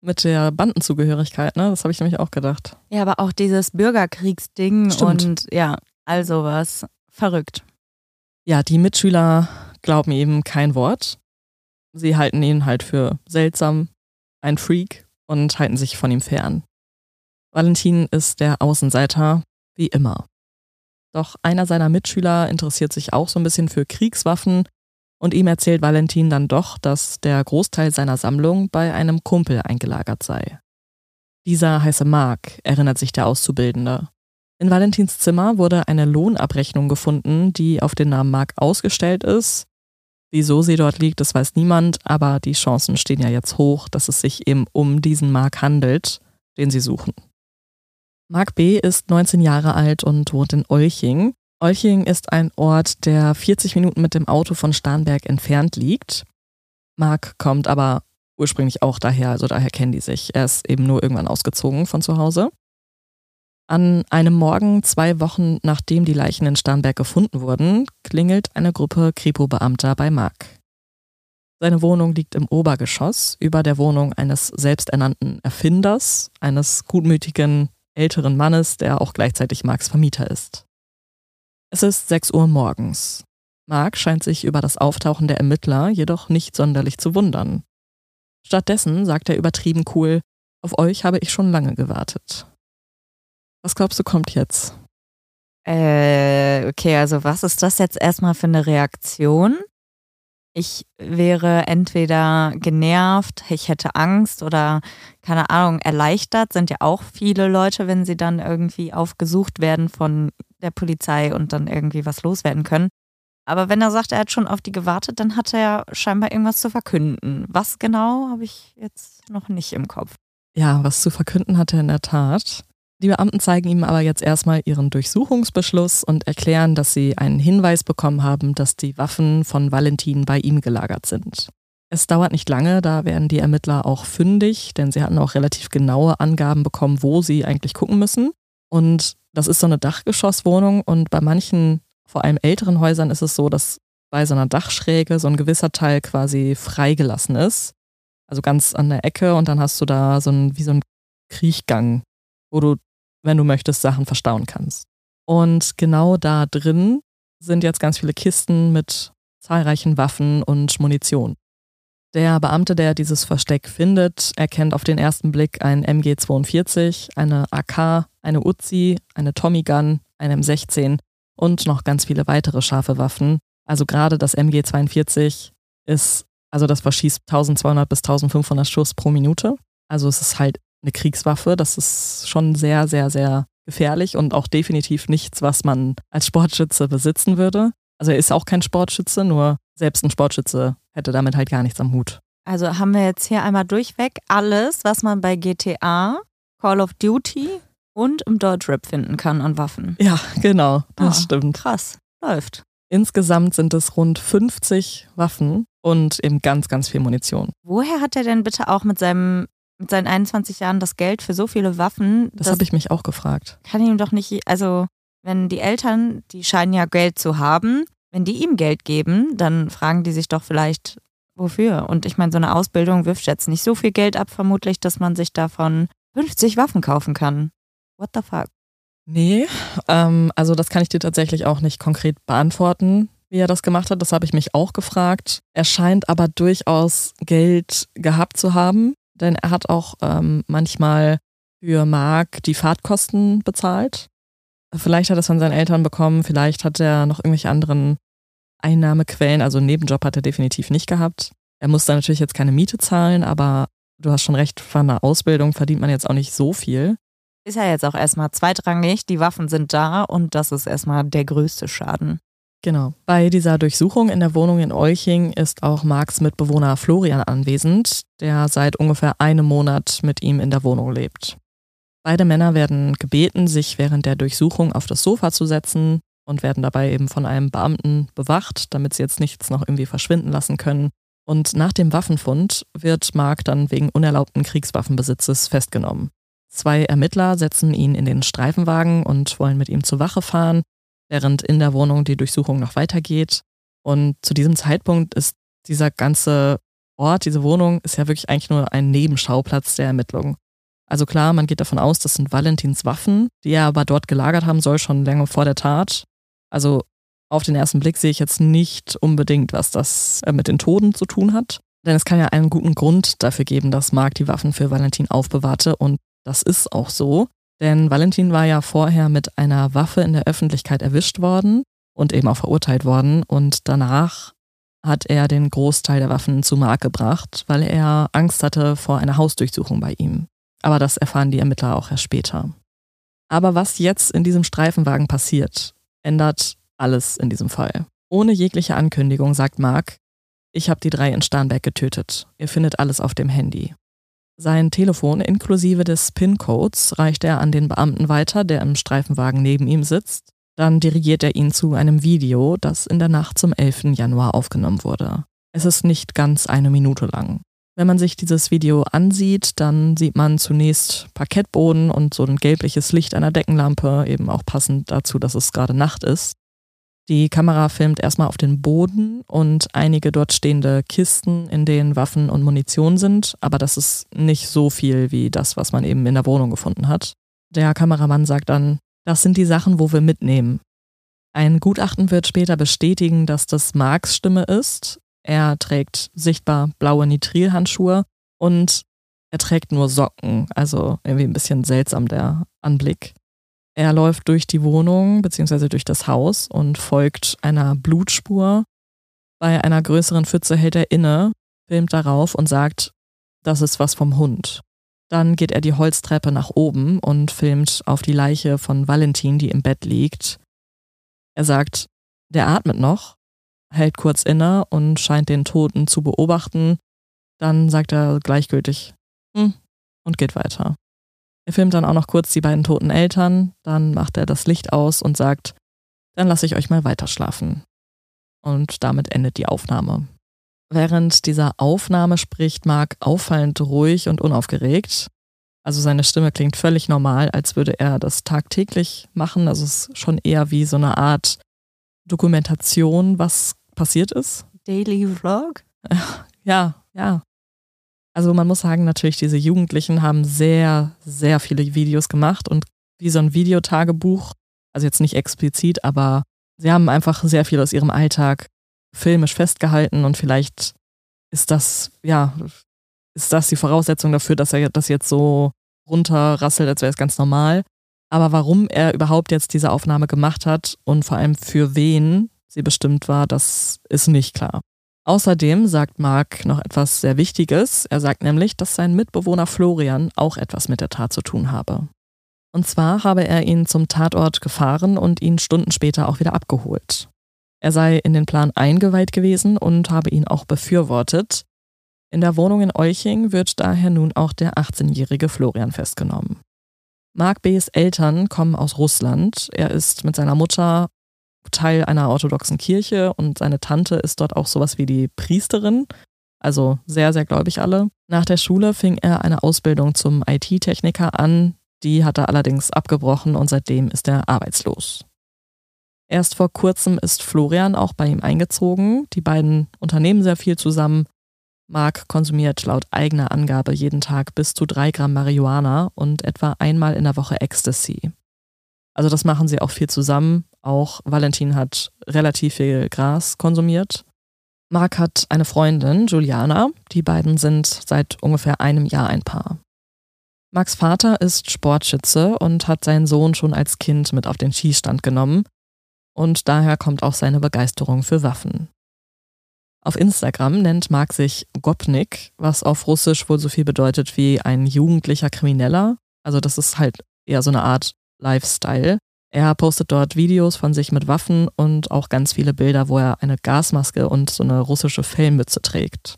mit der Bandenzugehörigkeit, ne? Das habe ich nämlich auch gedacht. Ja, aber auch dieses Bürgerkriegsding Stimmt. und ja, all sowas. Verrückt. Ja, die Mitschüler glauben ihm kein Wort. Sie halten ihn halt für seltsam, ein Freak und halten sich von ihm fern. Valentin ist der Außenseiter, wie immer. Doch einer seiner Mitschüler interessiert sich auch so ein bisschen für Kriegswaffen und ihm erzählt Valentin dann doch, dass der Großteil seiner Sammlung bei einem Kumpel eingelagert sei. Dieser heiße Mark, erinnert sich der Auszubildende. In Valentins Zimmer wurde eine Lohnabrechnung gefunden, die auf den Namen Mark ausgestellt ist. Wieso sie dort liegt, das weiß niemand, aber die Chancen stehen ja jetzt hoch, dass es sich eben um diesen Mark handelt, den sie suchen. Mark B. ist 19 Jahre alt und wohnt in Olching. Olching ist ein Ort, der 40 Minuten mit dem Auto von Starnberg entfernt liegt. Mark kommt aber ursprünglich auch daher, also daher kennen die sich. Er ist eben nur irgendwann ausgezogen von zu Hause. An einem Morgen, zwei Wochen nachdem die Leichen in Starnberg gefunden wurden, klingelt eine Gruppe Kripo-Beamter bei Mark. Seine Wohnung liegt im Obergeschoss über der Wohnung eines selbsternannten Erfinders, eines gutmütigen älteren Mannes, der auch gleichzeitig Marks Vermieter ist. Es ist 6 Uhr morgens. Mark scheint sich über das Auftauchen der Ermittler jedoch nicht sonderlich zu wundern. Stattdessen sagt er übertrieben cool, auf euch habe ich schon lange gewartet. Was glaubst du kommt jetzt? Äh, okay, also was ist das jetzt erstmal für eine Reaktion? Ich wäre entweder genervt, ich hätte Angst oder keine Ahnung, erleichtert sind ja auch viele Leute, wenn sie dann irgendwie aufgesucht werden von der Polizei und dann irgendwie was loswerden können. Aber wenn er sagt, er hat schon auf die gewartet, dann hat er scheinbar irgendwas zu verkünden. Was genau, habe ich jetzt noch nicht im Kopf. Ja, was zu verkünden hat er in der Tat. Die Beamten zeigen ihm aber jetzt erstmal ihren Durchsuchungsbeschluss und erklären, dass sie einen Hinweis bekommen haben, dass die Waffen von Valentin bei ihm gelagert sind. Es dauert nicht lange, da werden die Ermittler auch fündig, denn sie hatten auch relativ genaue Angaben bekommen, wo sie eigentlich gucken müssen. Und das ist so eine Dachgeschosswohnung und bei manchen, vor allem älteren Häusern, ist es so, dass bei so einer Dachschräge so ein gewisser Teil quasi freigelassen ist. Also ganz an der Ecke und dann hast du da so ein, wie so ein Kriechgang, wo du, wenn du möchtest, Sachen verstauen kannst. Und genau da drin sind jetzt ganz viele Kisten mit zahlreichen Waffen und Munition. Der Beamte, der dieses Versteck findet, erkennt auf den ersten Blick ein MG42, eine AK, eine Uzi, eine Tommy Gun, eine M16 und noch ganz viele weitere scharfe Waffen. Also gerade das MG42 ist, also das verschießt 1200 bis 1500 Schuss pro Minute. Also es ist halt eine Kriegswaffe. Das ist schon sehr, sehr, sehr gefährlich und auch definitiv nichts, was man als Sportschütze besitzen würde. Also er ist auch kein Sportschütze, nur selbst ein Sportschütze hätte damit halt gar nichts am Hut. Also haben wir jetzt hier einmal durchweg alles, was man bei GTA, Call of Duty und im Deutschrap finden kann an Waffen. Ja, genau, das Ah. stimmt. Krass, läuft. Insgesamt sind es rund 50 Waffen und eben ganz, ganz viel Munition. Woher hat er denn bitte auch mit seinem mit seinen 21 Jahren das Geld für so viele Waffen? Das, habe ich mich auch gefragt. kann ihm doch nicht, also wenn die Eltern, die scheinen ja Geld zu haben, wenn die ihm Geld geben, dann fragen die sich doch vielleicht, wofür? Und ich meine, so eine Ausbildung wirft jetzt nicht so viel Geld ab, vermutlich, dass man sich davon 50 Waffen kaufen kann. What the fuck? Nee, ähm, also das kann ich dir tatsächlich auch nicht konkret beantworten, wie er das gemacht hat. Das habe ich mich auch gefragt. Er scheint aber durchaus Geld gehabt zu haben, denn er hat auch ähm, manchmal für Mark die Fahrtkosten bezahlt. Vielleicht hat er es von seinen Eltern bekommen, vielleicht hat er noch irgendwelche anderen Einnahmequellen. Also einen Nebenjob hat er definitiv nicht gehabt. Er musste natürlich jetzt keine Miete zahlen, aber du hast schon recht, von einer Ausbildung verdient man jetzt auch nicht so viel. Ist ja jetzt auch erstmal zweitrangig, die Waffen sind da und das ist erstmal der größte Schaden. Genau. Bei dieser Durchsuchung in der Wohnung in Olching ist auch Marks Mitbewohner Florian anwesend, der seit ungefähr einem Monat mit ihm in der Wohnung lebt. Beide Männer werden gebeten, sich während der Durchsuchung auf das Sofa zu setzen und werden dabei eben von einem Beamten bewacht, damit sie jetzt nichts noch irgendwie verschwinden lassen können. Und nach dem Waffenfund wird Mark dann wegen unerlaubten Kriegswaffenbesitzes festgenommen. Zwei Ermittler setzen ihn in den Streifenwagen und wollen mit ihm zur Wache fahren, während in der Wohnung die Durchsuchung noch weitergeht. Und zu diesem Zeitpunkt ist dieser ganze Ort, diese Wohnung, ist ja wirklich eigentlich nur ein Nebenschauplatz der Ermittlung. Also klar, man geht davon aus, das sind Valentins Waffen, die er aber dort gelagert haben soll, schon lange vor der Tat. Also auf den ersten Blick sehe ich jetzt nicht unbedingt, was das äh, mit den Toten zu tun hat. Denn es kann ja einen guten Grund dafür geben, dass Mark die Waffen für Valentin aufbewahrte und das ist auch so. Denn Valentin war ja vorher mit einer Waffe in der Öffentlichkeit erwischt worden und eben auch verurteilt worden. Und danach hat er den Großteil der Waffen zu Mark gebracht, weil er Angst hatte vor einer Hausdurchsuchung bei ihm. Aber das erfahren die Ermittler auch erst später. Aber was jetzt in diesem Streifenwagen passiert, ändert alles in diesem Fall. Ohne jegliche Ankündigung sagt Mark, ich habe die drei in Starnberg getötet. Ihr findet alles auf dem Handy. Sein Telefon inklusive des PIN-Codes reicht er an den Beamten weiter, der im Streifenwagen neben ihm sitzt. Dann dirigiert er ihn zu einem Video, das in der Nacht zum 11. Januar aufgenommen wurde. Es ist nicht ganz eine Minute lang. Wenn man sich dieses Video ansieht, dann sieht man zunächst Parkettboden und so ein gelbliches Licht einer Deckenlampe, eben auch passend dazu, dass es gerade Nacht ist. Die Kamera filmt erstmal auf den Boden und einige dort stehende Kisten, in denen Waffen und Munition sind, aber das ist nicht so viel wie das, was man eben in der Wohnung gefunden hat. Der Kameramann sagt dann, das sind die Sachen, wo wir mitnehmen. Ein Gutachten wird später bestätigen, dass das Marks Stimme ist. Er trägt sichtbar blaue Nitrilhandschuhe und er trägt nur Socken, also irgendwie ein bisschen seltsam der Anblick. Er läuft durch die Wohnung bzw. durch das Haus und folgt einer Blutspur. Bei einer größeren Pfütze hält er inne, filmt darauf und sagt, das ist was vom Hund. Dann geht er die Holztreppe nach oben und filmt auf die Leiche von Valentin, die im Bett liegt. Er sagt, der atmet noch, hält kurz inne und scheint den Toten zu beobachten. Dann sagt er gleichgültig, hm, und geht weiter. Er filmt dann auch noch kurz die beiden toten Eltern, dann macht er das Licht aus und sagt, dann lasse ich euch mal weiter schlafen. Und damit endet die Aufnahme. Während dieser Aufnahme spricht Mark auffallend ruhig und unaufgeregt. Also seine Stimme klingt völlig normal, als würde er das tagtäglich machen. Also es ist schon eher wie so eine Art Dokumentation, was passiert ist. Daily Vlog? Ja, ja. Also man muss sagen, natürlich, diese Jugendlichen haben sehr, sehr viele Videos gemacht und wie so ein Videotagebuch, also jetzt nicht explizit, aber sie haben einfach sehr viel aus ihrem Alltag filmisch festgehalten und vielleicht ist das, ja, ist das die Voraussetzung dafür, dass er das jetzt so runterrasselt, als wäre es ganz normal. Aber warum er überhaupt jetzt diese Aufnahme gemacht hat und vor allem für wen sie bestimmt war, das ist nicht klar. Außerdem sagt Mark noch etwas sehr Wichtiges. Er sagt nämlich, dass sein Mitbewohner Florian auch etwas mit der Tat zu tun habe. Und zwar habe er ihn zum Tatort gefahren und ihn Stunden später auch wieder abgeholt. Er sei in den Plan eingeweiht gewesen und habe ihn auch befürwortet. In der Wohnung in Euching wird daher nun auch der 18-jährige Florian festgenommen. Mark B.'s Eltern kommen aus Russland. Er ist mit seiner Mutter Teil einer orthodoxen Kirche und seine Tante ist dort auch sowas wie die Priesterin, also sehr, sehr gläubig alle. Nach der Schule fing er eine Ausbildung zum IT-Techniker an, die hat er allerdings abgebrochen und seitdem ist er arbeitslos. Erst vor kurzem ist Florian auch bei ihm eingezogen. Die beiden unternehmen sehr viel zusammen. Mark konsumiert laut eigener Angabe jeden Tag bis zu drei Gramm Marihuana und etwa einmal in der Woche Ecstasy. Also das machen sie auch viel zusammen. Auch Valentin hat relativ viel Gras konsumiert. Mark hat eine Freundin, Juliana. Die beiden sind seit ungefähr einem Jahr ein Paar. Marks Vater ist Sportschütze und hat seinen Sohn schon als Kind mit auf den Schießstand genommen und daher kommt auch seine Begeisterung für Waffen. Auf Instagram nennt Mark sich Gopnik, was auf Russisch wohl so viel bedeutet wie ein jugendlicher Krimineller. Also das ist halt eher so eine Art Lifestyle. Er postet dort Videos von sich mit Waffen und auch ganz viele Bilder, wo er eine Gasmaske und so eine russische Fellmütze trägt.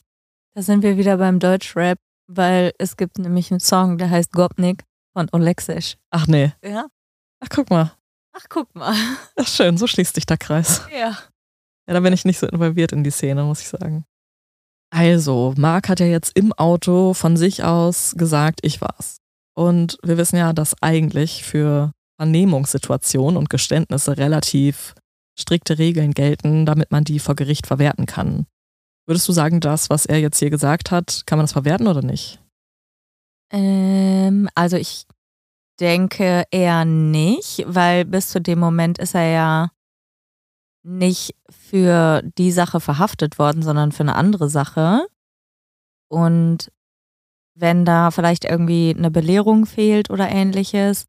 Da sind wir wieder beim Deutschrap, weil es gibt nämlich einen Song, der heißt Gopnik von Oleksisch. Ach nee. Ja? Ach guck mal. Ach, guck mal. Ach schön, so schließt sich der Kreis. Ja. Ja, da bin ich nicht so involviert in die Szene, muss ich sagen. Also, Marc hat ja jetzt im Auto von sich aus gesagt, ich war's. Und wir wissen ja, dass eigentlich für Vernehmungssituationen und Geständnisse relativ strikte Regeln gelten, damit man die vor Gericht verwerten kann. Würdest du sagen, das, was er jetzt hier gesagt hat, kann man das verwerten oder nicht? Ähm, also ich denke eher nicht, weil bis zu dem Moment ist er ja nicht für die Sache verhaftet worden, sondern für eine andere Sache. Und wenn da vielleicht irgendwie eine Belehrung fehlt oder ähnliches,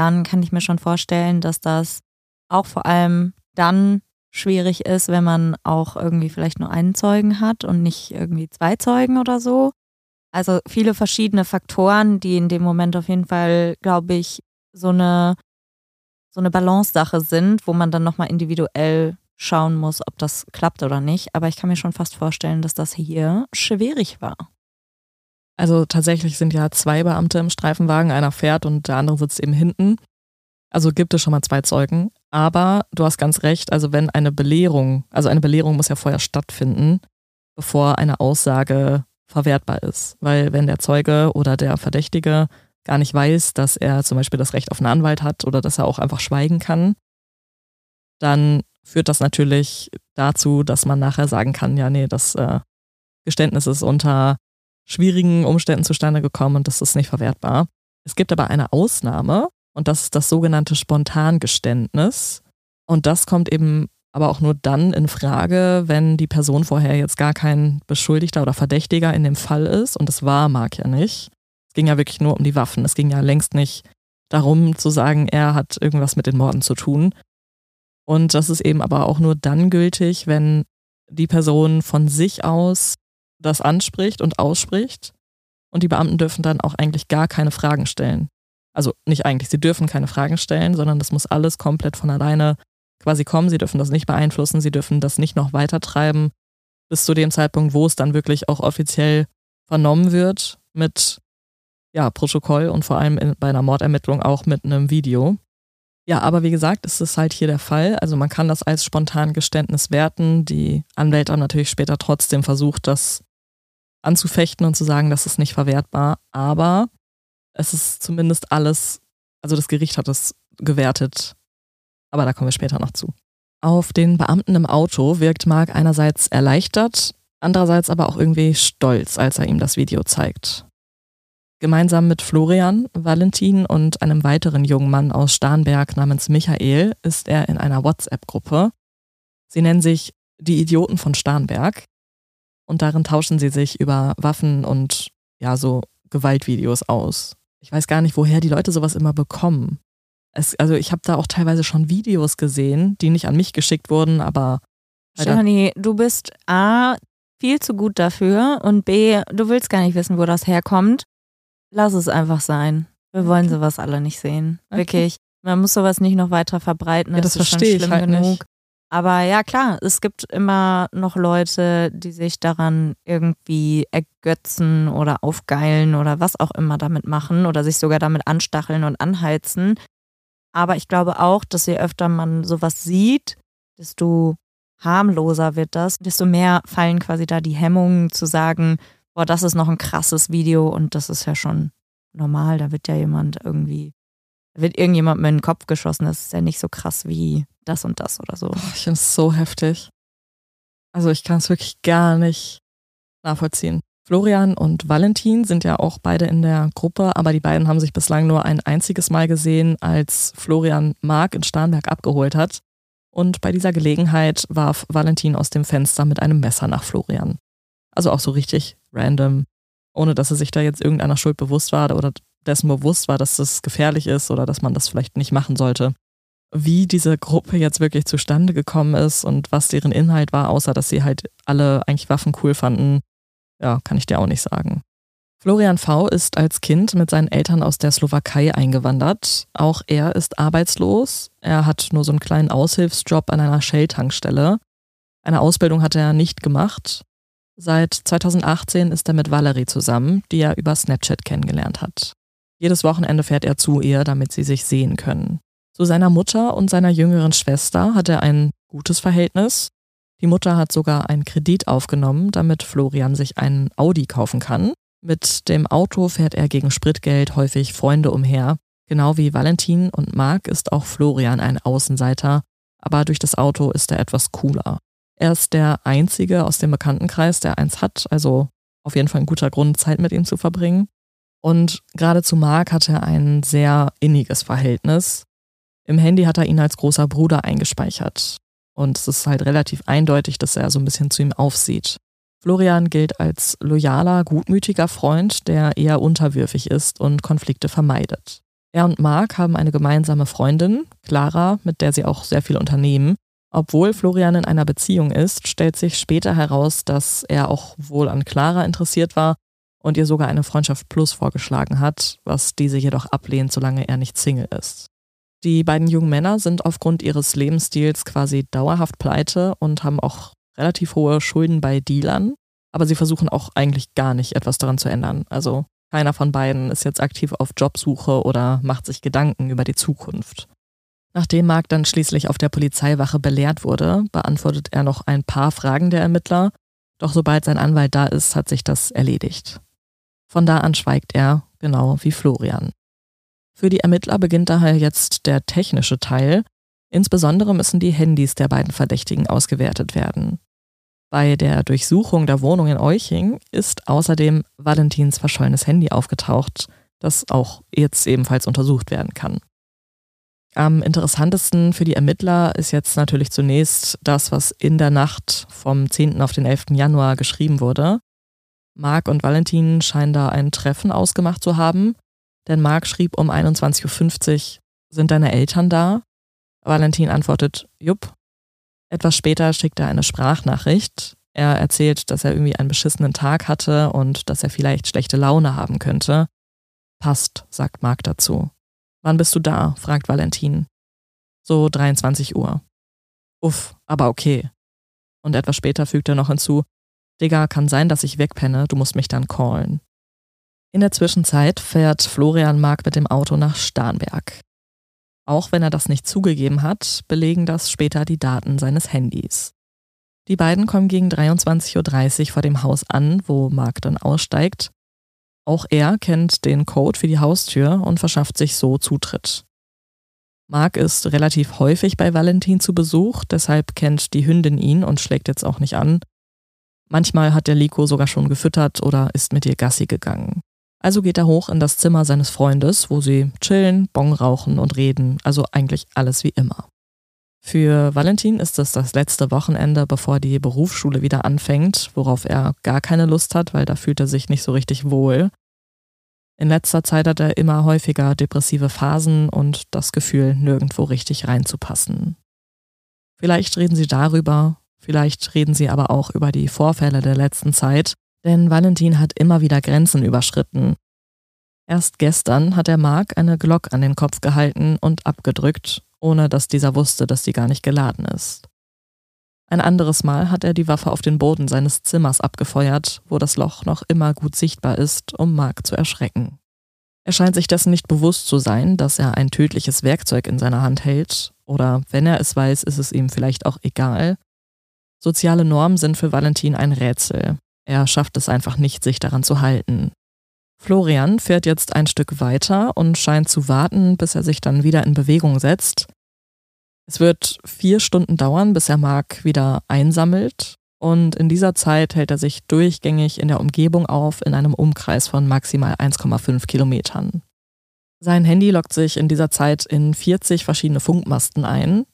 dann kann ich mir schon vorstellen, dass das auch vor allem dann schwierig ist, wenn man auch irgendwie vielleicht nur einen Zeugen hat und nicht irgendwie zwei Zeugen oder so. Also viele verschiedene Faktoren, die in dem Moment auf jeden Fall, glaube ich, so eine, so eine Balance-Sache sind, wo man dann nochmal individuell schauen muss, ob das klappt oder nicht. Aber ich kann mir schon fast vorstellen, dass das hier schwierig war. Also tatsächlich sind ja zwei Beamte im Streifenwagen, einer fährt und der andere sitzt eben hinten. Also gibt es schon mal zwei Zeugen. Aber du hast ganz recht, also wenn eine Belehrung, also eine Belehrung muss ja vorher stattfinden, bevor eine Aussage verwertbar ist. Weil wenn der Zeuge oder der Verdächtige gar nicht weiß, dass er zum Beispiel das Recht auf einen Anwalt hat oder dass er auch einfach schweigen kann, dann führt das natürlich dazu, dass man nachher sagen kann, ja, nee, das äh, Geständnis ist unter schwierigen Umständen zustande gekommen und das ist nicht verwertbar. Es gibt aber eine Ausnahme und das ist das sogenannte Spontangeständnis. Und das kommt eben aber auch nur dann in Frage, wenn die Person vorher jetzt gar kein Beschuldigter oder Verdächtiger in dem Fall ist. Und das war Mark ja nicht. Es ging ja wirklich nur um die Waffen. Es ging ja längst nicht darum zu sagen, er hat irgendwas mit den Morden zu tun. Und das ist eben aber auch nur dann gültig, wenn die Person von sich aus das anspricht und ausspricht. Und die Beamten dürfen dann auch eigentlich gar keine Fragen stellen. Also nicht eigentlich, sie dürfen keine Fragen stellen, sondern das muss alles komplett von alleine quasi kommen. Sie dürfen das nicht beeinflussen, sie dürfen das nicht noch weiter treiben bis zu dem Zeitpunkt, wo es dann wirklich auch offiziell vernommen wird mit ja, Protokoll und vor allem in, bei einer Mordermittlung auch mit einem Video. Ja, aber wie gesagt, ist es halt hier der Fall. Also man kann das als spontan Geständnis werten. Die Anwälte haben natürlich später trotzdem versucht, das anzufechten und zu sagen, das ist nicht verwertbar. Aber es ist zumindest alles, also das Gericht hat es gewertet aber da kommen wir später noch zu. Auf den Beamten im Auto wirkt Mark einerseits erleichtert, andererseits aber auch irgendwie stolz, als er ihm das Video zeigt. Gemeinsam mit Florian, Valentin und einem weiteren jungen Mann aus Starnberg namens Michael ist er in einer WhatsApp-Gruppe. Sie nennen sich die Idioten von Starnberg und darin tauschen sie sich über Waffen und ja, so Gewaltvideos aus. Ich weiß gar nicht, woher die Leute sowas immer bekommen. Es, also ich habe da auch teilweise schon Videos gesehen, die nicht an mich geschickt wurden, aber. Johnny, du bist A, viel zu gut dafür und B, du willst gar nicht wissen, wo das herkommt. Lass es einfach sein. Wir wollen okay. sowas alle nicht sehen. Okay. Wirklich. Man muss sowas nicht noch weiter verbreiten. Ja, das, das verstehe ich halt genug. Nicht. Aber ja, klar, es gibt immer noch Leute, die sich daran irgendwie ergötzen oder aufgeilen oder was auch immer damit machen oder sich sogar damit anstacheln und anheizen. Aber ich glaube auch, dass je öfter man sowas sieht, desto harmloser wird das, desto mehr fallen quasi da die Hemmungen zu sagen, boah, das ist noch ein krasses Video und das ist ja schon normal, da wird ja jemand irgendwie, da wird irgendjemand mit den Kopf geschossen, das ist ja nicht so krass wie das und das oder so. Ich finde es so heftig. Also ich kann es wirklich gar nicht nachvollziehen. Florian und Valentin sind ja auch beide in der Gruppe, aber die beiden haben sich bislang nur ein einziges Mal gesehen, als Florian Mark in Starnberg abgeholt hat. Und bei dieser Gelegenheit warf Valentin aus dem Fenster mit einem Messer nach Florian. Also auch so richtig random, ohne dass er sich da jetzt irgendeiner Schuld bewusst war oder dessen bewusst war, dass das gefährlich ist oder dass man das vielleicht nicht machen sollte. Wie diese Gruppe jetzt wirklich zustande gekommen ist und was deren Inhalt war, außer dass sie halt alle eigentlich Waffen cool fanden, ja, kann ich dir auch nicht sagen. Florian V. ist als Kind mit seinen Eltern aus der Slowakei eingewandert. Auch er ist arbeitslos. Er hat nur so einen kleinen Aushilfsjob an einer Shell-Tankstelle. Eine Ausbildung hat er nicht gemacht. Seit 2018 ist er mit Valerie zusammen, die er über Snapchat kennengelernt hat. Jedes Wochenende fährt er zu ihr, damit sie sich sehen können. Zu seiner Mutter und seiner jüngeren Schwester hat er ein gutes Verhältnis. Die Mutter hat sogar einen Kredit aufgenommen, damit Florian sich einen Audi kaufen kann. Mit dem Auto fährt er gegen Spritgeld häufig Freunde umher. Genau wie Valentin und Marc ist auch Florian ein Außenseiter, aber durch das Auto ist er etwas cooler. Er ist der Einzige aus dem Bekanntenkreis, der eins hat, also auf jeden Fall ein guter Grund, Zeit mit ihm zu verbringen. Und gerade zu Marc hat er ein sehr inniges Verhältnis. Im Handy hat er ihn als großer Bruder eingespeichert. Und es ist halt relativ eindeutig, dass er so ein bisschen zu ihm aufsieht. Florian gilt als loyaler, gutmütiger Freund, der eher unterwürfig ist und Konflikte vermeidet. Er und Marc haben eine gemeinsame Freundin, Clara, mit der sie auch sehr viel unternehmen. Obwohl Florian in einer Beziehung ist, stellt sich später heraus, dass er auch wohl an Clara interessiert war und ihr sogar eine Freundschaft Plus vorgeschlagen hat, was diese jedoch ablehnt, solange er nicht Single ist. Die beiden jungen Männer sind aufgrund ihres Lebensstils quasi dauerhaft pleite und haben auch relativ hohe Schulden bei Dealern, aber sie versuchen auch eigentlich gar nicht etwas daran zu ändern. Also keiner von beiden ist jetzt aktiv auf Jobsuche oder macht sich Gedanken über die Zukunft. Nachdem Mark dann schließlich auf der Polizeiwache belehrt wurde, beantwortet er noch ein paar Fragen der Ermittler, doch sobald sein Anwalt da ist, hat sich das erledigt. Von da an schweigt er, genau wie Florian. Für die Ermittler beginnt daher jetzt der technische Teil. Insbesondere müssen die Handys der beiden Verdächtigen ausgewertet werden. Bei der Durchsuchung der Wohnung in Euching ist außerdem Valentins verschollenes Handy aufgetaucht, das auch jetzt ebenfalls untersucht werden kann. Am interessantesten für die Ermittler ist jetzt natürlich zunächst das, was in der Nacht vom 10. auf den 11. Januar geschrieben wurde. Marc und Valentin scheinen da ein Treffen ausgemacht zu haben, denn Marc schrieb um 21.50 Uhr, sind deine Eltern da? Valentin antwortet, jupp, etwas später schickt er eine Sprachnachricht. Er erzählt, dass er irgendwie einen beschissenen Tag hatte und dass er vielleicht schlechte Laune haben könnte. Passt, sagt Marc dazu. Wann bist du da? fragt Valentin. So 23 Uhr. Uff, aber okay. Und etwas später fügt er noch hinzu, Digga, kann sein, dass ich wegpenne, du musst mich dann callen. In der Zwischenzeit fährt Florian Mark mit dem Auto nach Starnberg. Auch wenn er das nicht zugegeben hat, belegen das später die Daten seines Handys. Die beiden kommen gegen 23.30 Uhr vor dem Haus an, wo Mark dann aussteigt. Auch er kennt den Code für die Haustür und verschafft sich so Zutritt. Mark ist relativ häufig bei Valentin zu Besuch, deshalb kennt die Hündin ihn und schlägt jetzt auch nicht an. Manchmal hat der Liko sogar schon gefüttert oder ist mit ihr Gassi gegangen. Also geht er hoch in das Zimmer seines Freundes, wo sie chillen, Bon rauchen und reden, also eigentlich alles wie immer. Für Valentin ist es das letzte Wochenende, bevor die Berufsschule wieder anfängt, worauf er gar keine Lust hat, weil da fühlt er sich nicht so richtig wohl. In letzter Zeit hat er immer häufiger depressive Phasen und das Gefühl, nirgendwo richtig reinzupassen. Vielleicht reden sie darüber, vielleicht reden sie aber auch über die Vorfälle der letzten Zeit denn Valentin hat immer wieder Grenzen überschritten. Erst gestern hat er Mark eine Glock an den Kopf gehalten und abgedrückt, ohne dass dieser wusste, dass sie gar nicht geladen ist. Ein anderes Mal hat er die Waffe auf den Boden seines Zimmers abgefeuert, wo das Loch noch immer gut sichtbar ist, um Mark zu erschrecken. Er scheint sich dessen nicht bewusst zu sein, dass er ein tödliches Werkzeug in seiner Hand hält, oder wenn er es weiß, ist es ihm vielleicht auch egal. Soziale Normen sind für Valentin ein Rätsel. Er schafft es einfach nicht, sich daran zu halten. Florian fährt jetzt ein Stück weiter und scheint zu warten, bis er sich dann wieder in Bewegung setzt. Es wird vier Stunden dauern, bis er Mark wieder einsammelt. Und in dieser Zeit hält er sich durchgängig in der Umgebung auf, in einem Umkreis von maximal 1,5 Kilometern. Sein Handy lockt sich in dieser Zeit in 40 verschiedene Funkmasten ein.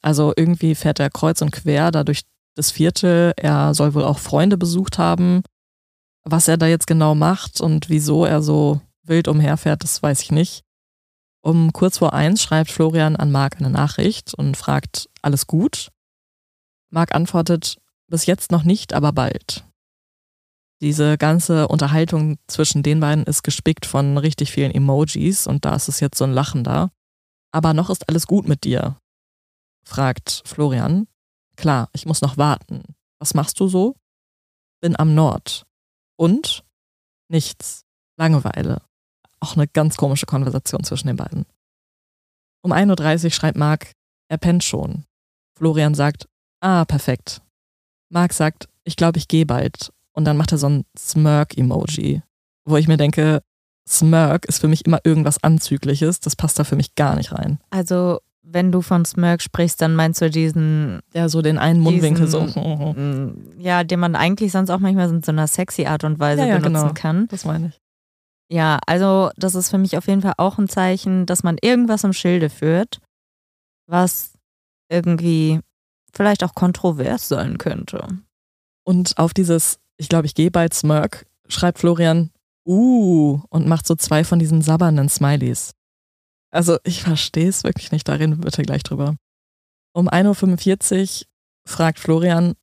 Also irgendwie fährt er kreuz und quer da durch das Viertel. Er soll wohl auch Freunde besucht haben. Was er da jetzt genau macht und wieso er so wild umherfährt, das weiß ich nicht. Um kurz vor eins schreibt Florian an Marc eine Nachricht und fragt, alles gut? Marc antwortet, bis jetzt noch nicht, aber bald. Diese ganze Unterhaltung zwischen den beiden ist gespickt von richtig vielen Emojis und da ist es jetzt so ein Lachen da. Aber noch ist alles gut mit dir? fragt Florian. Klar, ich muss noch warten. Was machst du so? Bin am Nord. Und? Nichts. Langeweile. Auch eine ganz komische Konversation zwischen den beiden. Um 1.30 Uhr schreibt Marc, er pennt schon. Florian sagt, ah, perfekt. Marc sagt, ich glaube, ich gehe bald. Und dann macht er so ein Smirk-Emoji, wo ich mir denke, Smirk ist für mich immer irgendwas Anzügliches. Das passt da für mich gar nicht rein. Also wenn du von Smirk sprichst, dann meinst du diesen. Ja, so den einen Mundwinkel diesen, so. Mm, ja, den man eigentlich sonst auch manchmal in so einer sexy Art und Weise Ja, ja, benutzen genau. kann. Das meine ich. Ja, also das ist für mich auf jeden Fall auch ein Zeichen, dass man irgendwas im Schilde führt, was irgendwie vielleicht auch kontrovers sein könnte. Und auf dieses, ich glaube, ich gehe bald Smirk, schreibt Florian, uh, und macht so zwei von diesen sabbernden Smileys. Also ich verstehe es wirklich nicht, da reden wir bitte gleich drüber. Um 1.45 Uhr fragt Florian,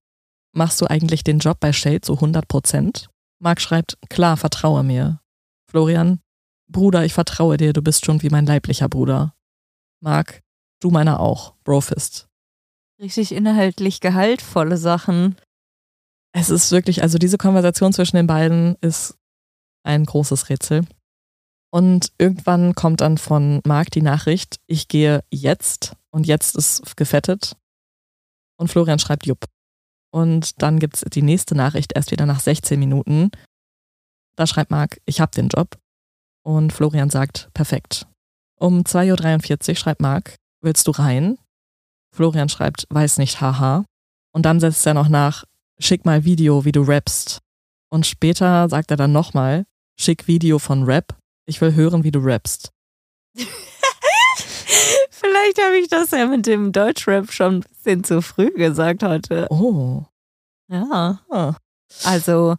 machst du eigentlich den Job bei Shade zu 100 Prozent? Marc schreibt, klar, vertraue mir. Florian, Bruder, ich vertraue dir, du bist schon wie mein leiblicher Bruder. Marc, du meiner auch, Brofist. Richtig inhaltlich gehaltvolle Sachen. Es ist wirklich, also diese Konversation zwischen den beiden ist ein großes Rätsel. Und irgendwann kommt dann von Marc die Nachricht, ich gehe jetzt und jetzt ist gefettet. Und Florian schreibt Jupp. Und dann gibt es die nächste Nachricht erst wieder nach 16 Minuten. Da schreibt Marc, ich habe den Job. Und Florian sagt, perfekt. Um 2.43 Uhr schreibt Marc, willst du rein? Florian schreibt, weiß nicht, haha. Und dann setzt er noch nach, schick mal Video, wie du rappst. Und später sagt er dann nochmal, schick Video von Rap, ich will hören, wie du rappst. Vielleicht habe ich das ja mit dem Deutschrap schon ein bisschen zu früh gesagt heute. Oh. Ja. Ah. Also,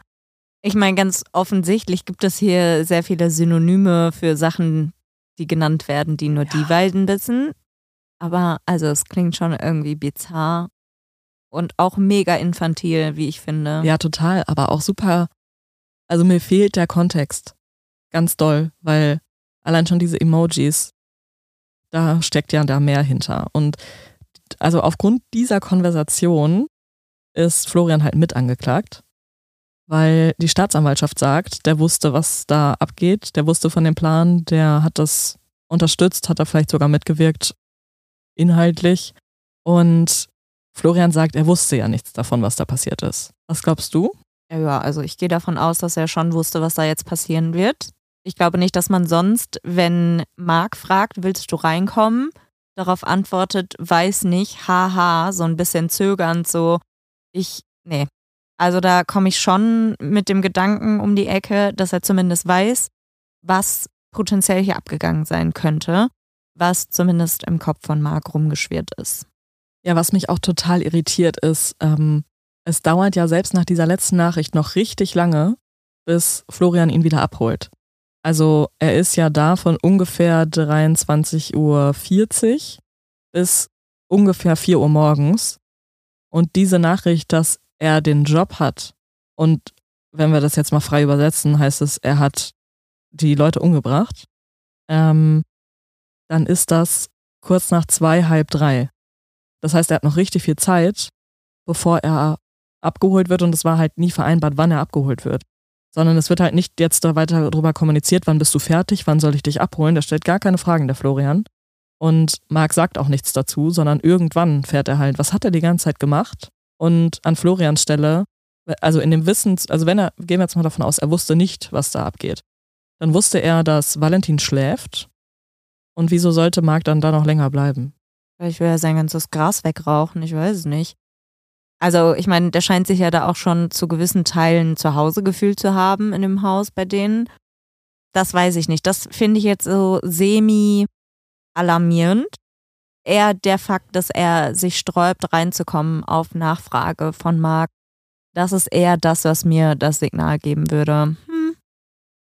ich meine, ganz offensichtlich gibt es hier sehr viele Synonyme für Sachen, die genannt werden, die nur die beiden wissen. Aber also es klingt schon irgendwie bizarr und auch mega infantil, wie ich finde. Ja, total, aber auch super. Also mir fehlt der Kontext. Ganz doll, weil allein schon diese Emojis, da steckt ja da mehr hinter. Und also aufgrund dieser Konversation ist Florian halt mit angeklagt, weil die Staatsanwaltschaft sagt, der wusste, was da abgeht, der wusste von dem Plan, der hat das unterstützt, hat da vielleicht sogar mitgewirkt, inhaltlich. Und Florian sagt, er wusste ja nichts davon, was da passiert ist. Was glaubst du? Ja, also ich gehe davon aus, dass er schon wusste, was da jetzt passieren wird. Ich glaube nicht, dass man sonst, wenn Marc fragt, willst du reinkommen, darauf antwortet, weiß nicht, haha, so ein bisschen zögernd, so, ich, nee. Also da komme ich schon mit dem Gedanken um die Ecke, dass er zumindest weiß, was potenziell hier abgegangen sein könnte, was zumindest im Kopf von Marc rumgeschwirrt ist. Ja, was mich auch total irritiert ist, ähm, es dauert ja selbst nach dieser letzten Nachricht noch richtig lange, bis Florian ihn wieder abholt. Also er ist ja da von ungefähr 23.40 Uhr bis ungefähr 4 Uhr morgens. Und diese Nachricht, dass er den Job hat und wenn wir das jetzt mal frei übersetzen, heißt es, er hat die Leute umgebracht, ähm, dann ist das kurz nach zwei, halb drei. Das heißt, er hat noch richtig viel Zeit, bevor er abgeholt wird und es war halt nie vereinbart, wann er abgeholt wird. Sondern es wird halt nicht jetzt da weiter darüber kommuniziert, wann bist du fertig, wann soll ich dich abholen. Der stellt gar keine Fragen, der Florian. Und Marc sagt auch nichts dazu, sondern irgendwann fährt er halt, was hat er die ganze Zeit gemacht? Und an Florians Stelle, also in dem Wissen, also wenn er, gehen wir jetzt mal davon aus, er wusste nicht, was da abgeht, dann wusste er, dass Valentin schläft. Und wieso sollte Marc dann da noch länger bleiben? Vielleicht will er sein ganzes Gras wegrauchen, ich weiß es nicht. Also, ich meine, der scheint sich ja da auch schon zu gewissen Teilen zu Hause gefühlt zu haben in dem Haus bei denen. Das weiß ich nicht. Das finde ich jetzt so semi alarmierend. Eher der Fakt, dass er sich sträubt, reinzukommen auf Nachfrage von Marc. Das ist eher das, was mir das Signal geben würde. Hm,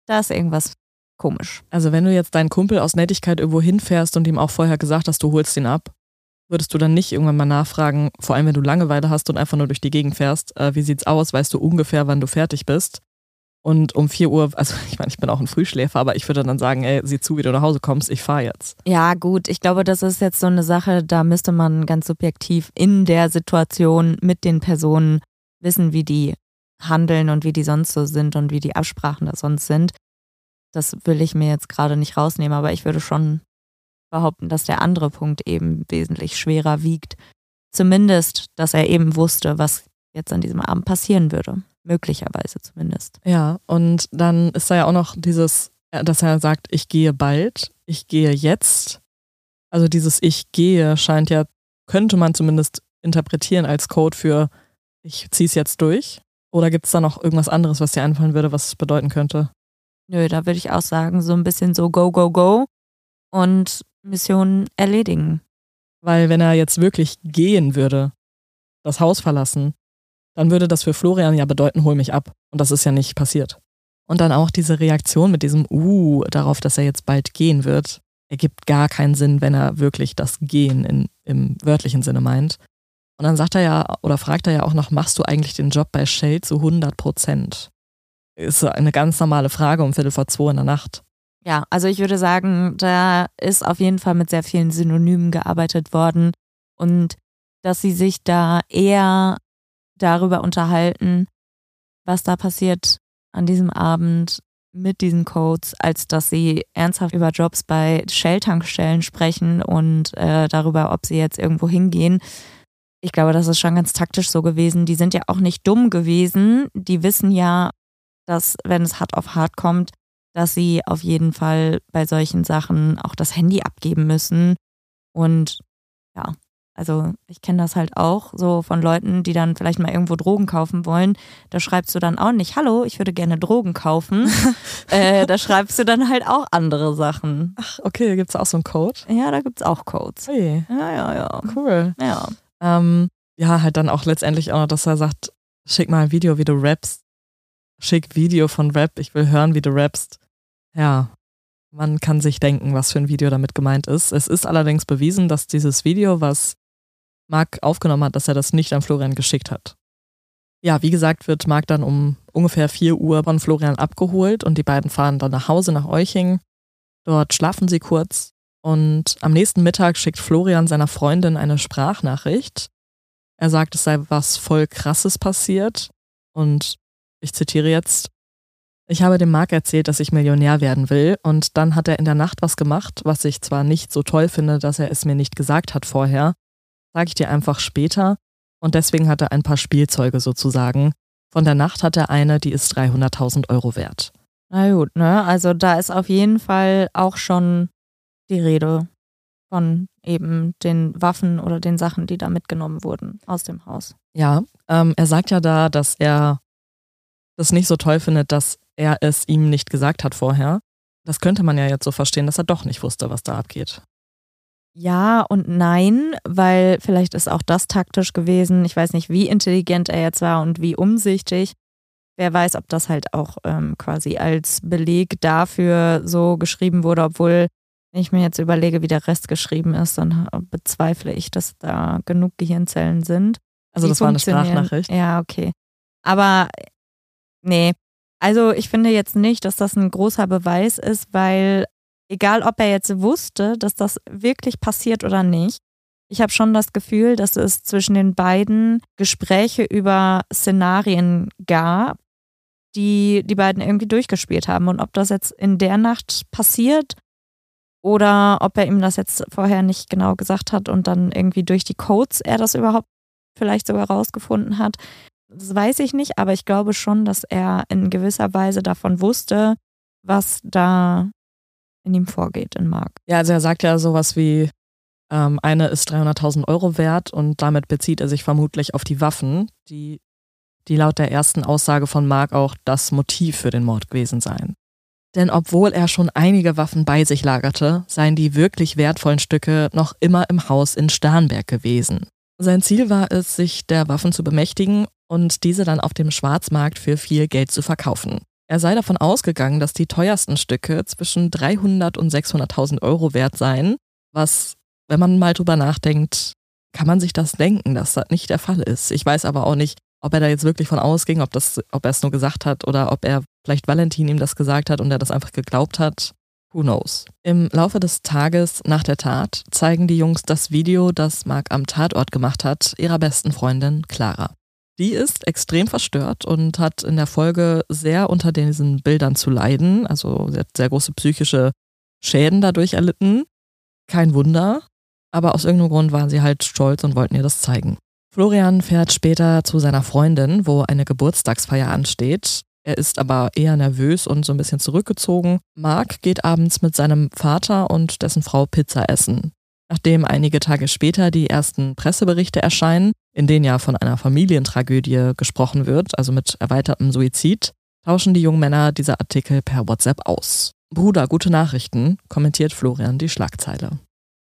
da ist irgendwas komisch. Also wenn du jetzt deinen Kumpel aus Nettigkeit irgendwo hinfährst und ihm auch vorher gesagt hast, du holst ihn ab, würdest du dann nicht irgendwann mal nachfragen, vor allem wenn du Langeweile hast und einfach nur durch die Gegend fährst, äh, wie sieht's aus, weißt du ungefähr, wann du fertig bist? Und um 4 Uhr, also ich meine, ich bin auch ein Frühschläfer, aber ich würde dann sagen, ey, sieh zu, wie du nach Hause kommst, ich fahre jetzt. Ja, gut, ich glaube, das ist jetzt so eine Sache, da müsste man ganz subjektiv in der Situation mit den Personen wissen, wie die handeln und wie die sonst so sind und wie die Absprachen da sonst sind. Das will ich mir jetzt gerade nicht rausnehmen, aber ich würde schon behaupten, dass der andere Punkt eben wesentlich schwerer wiegt. Zumindest, dass er eben wusste, was jetzt an diesem Abend passieren würde. Möglicherweise zumindest. Ja, und dann ist da ja auch noch dieses, dass er sagt, ich gehe bald, ich gehe jetzt. Also dieses Ich gehe scheint ja, könnte man zumindest interpretieren als Code für ich ziehe es jetzt durch. Oder gibt es da noch irgendwas anderes, was dir einfallen würde, was es bedeuten könnte? Nö, da würde ich auch sagen, so ein bisschen so go, go, go und Mission erledigen. Weil wenn er jetzt wirklich gehen würde, das Haus verlassen, dann würde das für Florian ja bedeuten, hol mich ab. Und das ist ja nicht passiert. Und dann auch diese Reaktion mit diesem Uh darauf, dass er jetzt bald gehen wird, ergibt gar keinen Sinn, wenn er wirklich das Gehen in, im wörtlichen Sinne meint. Und dann sagt er ja, oder fragt er ja auch noch, machst du eigentlich den Job bei Shell zu 100 Prozent? Ist eine ganz normale Frage um Viertel vor zwei in der Nacht. Ja, also ich würde sagen, da ist auf jeden Fall mit sehr vielen Synonymen gearbeitet worden und dass sie sich da eher darüber unterhalten, was da passiert an diesem Abend mit diesen Codes, als dass sie ernsthaft über Jobs bei Shell-Tankstellen sprechen und äh, darüber, ob sie jetzt irgendwo hingehen. Ich glaube, das ist schon ganz taktisch so gewesen. Die sind ja auch nicht dumm gewesen. Die wissen ja, dass, wenn es hart auf hart kommt, dass sie auf jeden Fall bei solchen Sachen auch das Handy abgeben müssen. Und ja, also ich kenne das halt auch so von Leuten, die dann vielleicht mal irgendwo Drogen kaufen wollen. Da schreibst du dann auch nicht, hallo, ich würde gerne Drogen kaufen. äh, da schreibst du dann halt auch andere Sachen. Ach, okay, gibt es auch so einen Code? Ja, da gibt es auch Codes. Hey. Ja, ja, ja. Cool. Ja. Ähm, ja, halt dann auch letztendlich auch noch, dass er sagt, schick mal ein Video, wie du rappst. Schick Video von Rap, ich will hören, wie du rappst. Ja, man kann sich denken, was für ein Video damit gemeint ist. Es ist allerdings bewiesen, dass dieses Video, was Marc aufgenommen hat, dass er das nicht an Florian geschickt hat. Ja, wie gesagt, wird Marc dann um ungefähr 4 Uhr von Florian abgeholt und die beiden fahren dann nach Hause nach Euching. Dort schlafen sie kurz und am nächsten Mittag schickt Florian seiner Freundin eine Sprachnachricht. Er sagt, es sei was voll krasses passiert und ich zitiere jetzt, ich habe dem Marc erzählt, dass ich Millionär werden will und dann hat er in der Nacht was gemacht, was ich zwar nicht so toll finde, dass er es mir nicht gesagt hat vorher, sage ich dir einfach später. Und deswegen hat er ein paar Spielzeuge sozusagen. Von der Nacht hat er eine, die ist 300.000 Euro wert. Na gut, ne? Also da ist auf jeden Fall auch schon die Rede von eben den Waffen oder den Sachen, die da mitgenommen wurden aus dem Haus. Ja, ähm, er sagt ja da, dass er das nicht so toll findet, dass er es ihm nicht gesagt hat vorher. Das könnte man ja jetzt so verstehen, dass er doch nicht wusste, was da abgeht. Ja und nein, weil vielleicht ist auch das taktisch gewesen. Ich weiß nicht, wie intelligent er jetzt war und wie umsichtig. Wer weiß, ob das halt auch ähm, quasi als Beleg dafür so geschrieben wurde, obwohl, wenn ich mir jetzt überlege, wie der Rest geschrieben ist, dann bezweifle ich, dass da genug Gehirnzellen sind. Also das war eine Sprachnachricht. Ja, okay. Aber nee, also ich finde jetzt nicht, dass das ein großer Beweis ist, weil egal ob er jetzt wusste, dass das wirklich passiert oder nicht, Ich habe schon das Gefühl, dass es zwischen den beiden Gespräche über Szenarien gab, die die beiden irgendwie durchgespielt haben. Und ob das jetzt in der Nacht passiert oder ob er ihm das jetzt vorher nicht genau gesagt hat und dann irgendwie durch die Codes er das überhaupt vielleicht sogar rausgefunden hat, das weiß ich nicht, aber ich glaube schon, dass er in gewisser Weise davon wusste, was da in ihm vorgeht in Mark. Ja, also er sagt ja sowas wie, ähm, eine ist 300.000 Euro wert und damit bezieht er sich vermutlich auf die Waffen, die, die laut der ersten Aussage von Mark auch das Motiv für den Mord gewesen seien. Denn obwohl er schon einige Waffen bei sich lagerte, seien die wirklich wertvollen Stücke noch immer im Haus in Sternberg gewesen. Sein Ziel war es, sich der Waffen zu bemächtigen und diese dann auf dem Schwarzmarkt für viel Geld zu verkaufen. Er sei davon ausgegangen, dass die teuersten Stücke zwischen 300 und 600.000 Euro wert seien, was, wenn man mal drüber nachdenkt, kann man sich das denken, dass das nicht der Fall ist. Ich weiß aber auch nicht, ob er da jetzt wirklich von ausging, ob, das, ob er es nur gesagt hat oder ob er vielleicht Valentin ihm das gesagt hat und er das einfach geglaubt hat. Who knows? Im Laufe des Tages nach der Tat zeigen die Jungs das Video, das Mark am Tatort gemacht hat, ihrer besten Freundin Clara. Die ist extrem verstört und hat in der Folge sehr unter diesen Bildern zu leiden. Also sie hat sehr große psychische Schäden dadurch erlitten. Kein Wunder. Aber aus irgendeinem Grund waren sie halt stolz und wollten ihr das zeigen. Florian fährt später zu seiner Freundin, wo eine Geburtstagsfeier ansteht. Er ist aber eher nervös und so ein bisschen zurückgezogen. Mark geht abends mit seinem Vater und dessen Frau Pizza essen. Nachdem einige Tage später die ersten Presseberichte erscheinen, in denen ja von einer Familientragödie gesprochen wird, also mit erweitertem Suizid, tauschen die jungen Männer diese Artikel per WhatsApp aus. Bruder, gute Nachrichten, kommentiert Florian die Schlagzeile.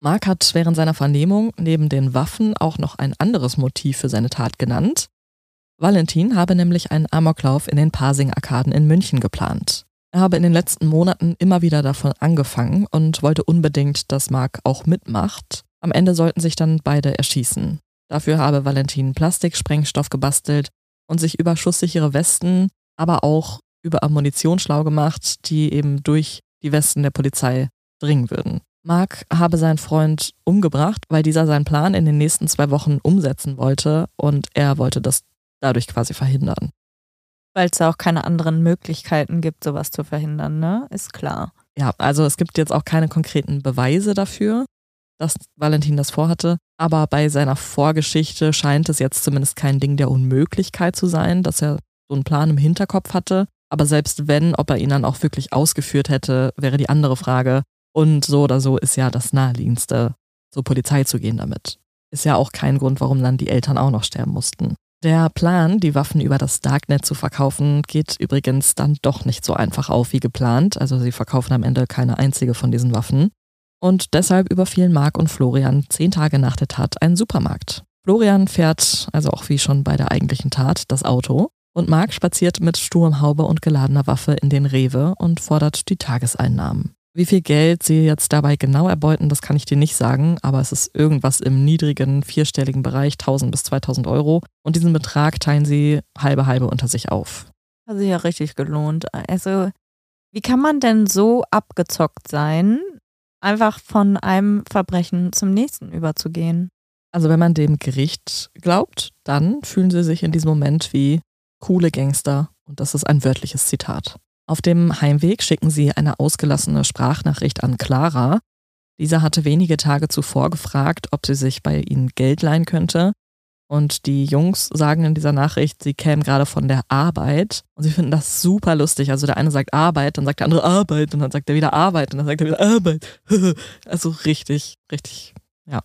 Mark hat während seiner Vernehmung neben den Waffen auch noch ein anderes Motiv für seine Tat genannt. Valentin habe nämlich einen Amoklauf in den Pasing-Arkaden in München geplant. Er habe in den letzten Monaten immer wieder davon angefangen und wollte unbedingt, dass Mark auch mitmacht. Am Ende sollten sich dann beide erschießen. Dafür habe Valentin Plastiksprengstoff gebastelt und sich über schusssichere Westen, aber auch über Ammunition schlau gemacht, die eben durch die Westen der Polizei dringen würden. Mark habe seinen Freund umgebracht, weil dieser seinen Plan in den nächsten zwei Wochen umsetzen wollte und er wollte das dadurch quasi verhindern. Weil es ja auch keine anderen Möglichkeiten gibt, sowas zu verhindern, ne? Ist klar. Ja, also es gibt jetzt auch keine konkreten Beweise dafür, dass Valentin das vorhatte. Aber bei seiner Vorgeschichte scheint es jetzt zumindest kein Ding der Unmöglichkeit zu sein, dass er so einen Plan im Hinterkopf hatte. Aber selbst wenn, ob er ihn dann auch wirklich ausgeführt hätte, wäre die andere Frage. Und so oder so ist ja das Naheliegendste, zur Polizei zu gehen damit. Ist ja auch kein Grund, warum dann die Eltern auch noch sterben mussten. Der Plan, die Waffen über das Darknet zu verkaufen, geht übrigens dann doch nicht so einfach auf wie geplant. Also sie verkaufen am Ende keine einzige von diesen Waffen. Und deshalb überfielen Mark und Florian zehn Tage nach der Tat einen Supermarkt. Florian fährt, also auch wie schon bei der eigentlichen Tat, das Auto. Und Mark spaziert mit Sturmhaube und geladener Waffe in den Rewe und fordert die Tageseinnahmen. Wie viel Geld sie jetzt dabei genau erbeuten, das kann ich dir nicht sagen, aber es ist irgendwas im niedrigen, vierstelligen Bereich, 1000 bis 2000 Euro. Und diesen Betrag teilen sie halbe halbe unter sich auf. Hat sich ja richtig gelohnt. Also, wie kann man denn so abgezockt sein, einfach von einem Verbrechen zum nächsten überzugehen? Also, wenn man dem Gericht glaubt, dann fühlen sie sich in diesem Moment wie coole Gangster. Und das ist ein wörtliches Zitat. Auf dem Heimweg schicken sie eine ausgelassene Sprachnachricht an Clara. Dieser hatte wenige Tage zuvor gefragt, ob sie sich bei ihnen Geld leihen könnte. Und die Jungs sagen in dieser Nachricht, sie kämen gerade von der Arbeit und sie finden das super lustig. Also der eine sagt Arbeit, dann sagt der andere Arbeit und dann sagt er wieder Arbeit und dann sagt er wieder Arbeit. Also richtig, richtig, ja,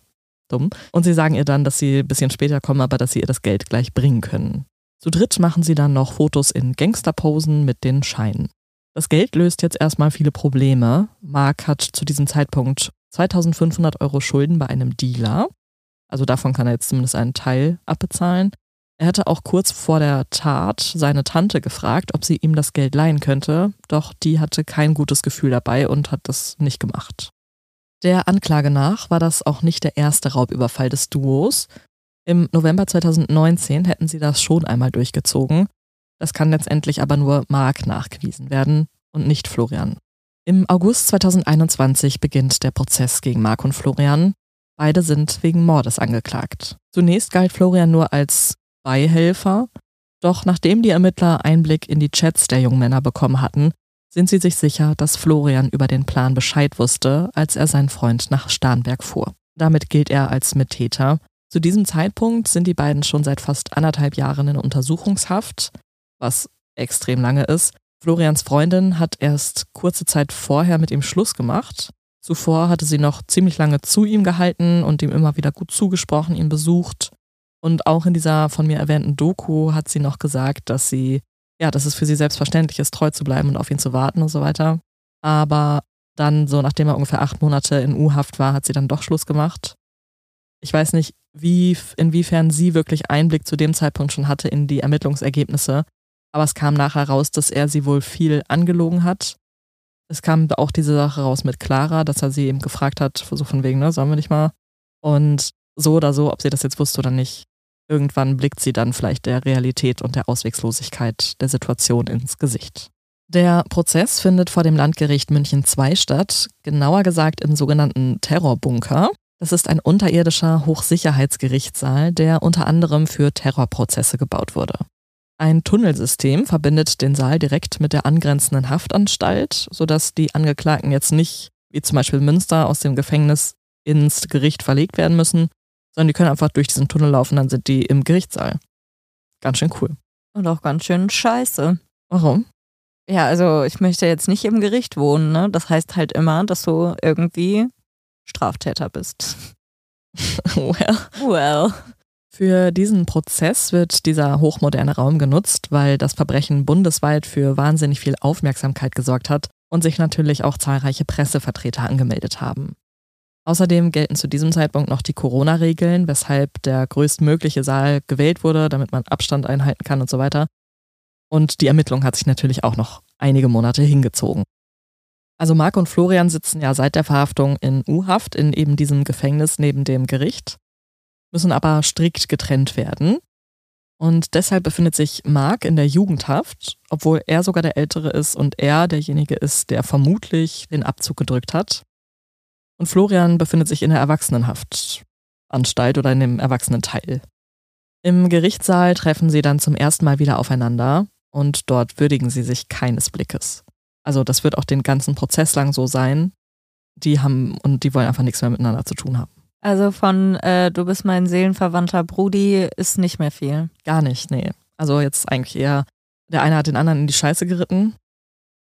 dumm. Und sie sagen ihr dann, dass sie ein bisschen später kommen, aber dass sie ihr das Geld gleich bringen können. Zu dritt machen sie dann noch Fotos in Gangsterposen mit den Scheinen. Das Geld löst jetzt erstmal viele Probleme. Mark hat zu diesem Zeitpunkt 2500 Euro Schulden bei einem Dealer. Also davon kann er jetzt zumindest einen Teil abbezahlen. Er hatte auch kurz vor der Tat seine Tante gefragt, ob sie ihm das Geld leihen könnte, doch die hatte kein gutes Gefühl dabei und hat das nicht gemacht. Der Anklage nach war das auch nicht der erste Raubüberfall des Duos. Im November 2019 hätten sie das schon einmal durchgezogen. Das kann letztendlich aber nur Mark nachgewiesen werden und nicht Florian. Im August 2021 beginnt der Prozess gegen Mark und Florian. Beide sind wegen Mordes angeklagt. Zunächst galt Florian nur als Beihelfer, doch nachdem die Ermittler Einblick in die Chats der jungen Männer bekommen hatten, sind sie sich sicher, dass Florian über den Plan Bescheid wusste, als er seinen Freund nach Starnberg fuhr. Damit gilt er als Mittäter. Zu diesem Zeitpunkt sind die beiden schon seit fast anderthalb Jahren in Untersuchungshaft, was extrem lange ist. Florians Freundin hat erst kurze Zeit vorher mit ihm Schluss gemacht. Zuvor hatte sie noch ziemlich lange zu ihm gehalten und ihm immer wieder gut zugesprochen, ihn besucht. Und auch in dieser von mir erwähnten Doku hat sie noch gesagt, dass sie, ja, dass es für sie selbstverständlich ist, treu zu bleiben und auf ihn zu warten und so weiter. Aber dann, so nachdem er ungefähr acht Monate in U-Haft war, hat sie dann doch Schluss gemacht. Ich weiß nicht, wie, inwiefern sie wirklich Einblick zu dem Zeitpunkt schon hatte in die Ermittlungsergebnisse. Aber es kam nachher raus, dass er sie wohl viel angelogen hat. Es kam auch diese Sache raus mit Clara, dass er sie eben gefragt hat, so von wegen, ne, sollen wir nicht mal? Und so oder so, ob sie das jetzt wusste oder nicht, irgendwann blickt sie dann vielleicht der Realität und der Auswegslosigkeit der Situation ins Gesicht. Der Prozess findet vor dem Landgericht München II statt, genauer gesagt im sogenannten Terrorbunker. Das ist ein unterirdischer Hochsicherheitsgerichtssaal, der unter anderem für Terrorprozesse gebaut wurde. Ein Tunnelsystem verbindet den Saal direkt mit der angrenzenden Haftanstalt, sodass die Angeklagten jetzt nicht, wie zum Beispiel Münster, aus dem Gefängnis ins Gericht verlegt werden müssen, sondern die können einfach durch diesen Tunnel laufen, dann sind die im Gerichtssaal. Ganz schön cool. Und auch ganz schön scheiße. Warum? Ja, also ich möchte jetzt nicht im Gericht wohnen, ne? Das heißt halt immer, dass du irgendwie Straftäter bist. well. Well. Für diesen Prozess wird dieser hochmoderne Raum genutzt, weil das Verbrechen bundesweit für wahnsinnig viel Aufmerksamkeit gesorgt hat und sich natürlich auch zahlreiche Pressevertreter angemeldet haben. Außerdem gelten zu diesem Zeitpunkt noch die Corona-Regeln, weshalb der größtmögliche Saal gewählt wurde, damit man Abstand einhalten kann und so weiter. Und die Ermittlung hat sich natürlich auch noch einige Monate hingezogen. Also Marc und Florian sitzen ja seit der Verhaftung in U-Haft in eben diesem Gefängnis neben dem Gericht müssen aber strikt getrennt werden. Und deshalb befindet sich Mark in der Jugendhaft, obwohl er sogar der Ältere ist und er derjenige ist, der vermutlich den Abzug gedrückt hat. Und Florian befindet sich in der Erwachsenenhaftanstalt oder in dem Erwachsenenteil. Im Gerichtssaal treffen sie dann zum ersten Mal wieder aufeinander und dort würdigen sie sich keines Blickes. Also das wird auch den ganzen Prozess lang so sein. Die haben und die wollen einfach nichts mehr miteinander zu tun haben. Also von äh, du bist mein seelenverwandter Brudi ist nicht mehr viel. Gar nicht, nee. Also jetzt eigentlich eher, der eine hat den anderen in die Scheiße geritten,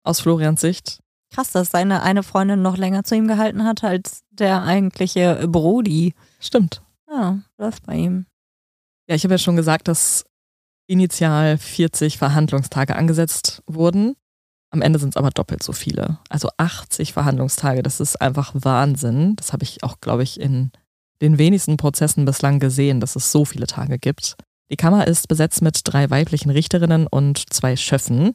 aus Florians Sicht. Krass, dass seine eine Freundin noch länger zu ihm gehalten hat als der eigentliche Brudi. Stimmt. Ja, läuft bei ihm. Ja, ich habe ja schon gesagt, dass initial 40 Verhandlungstage angesetzt wurden. Am Ende sind es aber doppelt so viele. Also 80 Verhandlungstage, das ist einfach Wahnsinn. Das habe ich auch, glaube ich, in den wenigsten Prozessen bislang gesehen, dass es so viele Tage gibt. Die Kammer ist besetzt mit drei weiblichen Richterinnen und zwei Schöffen.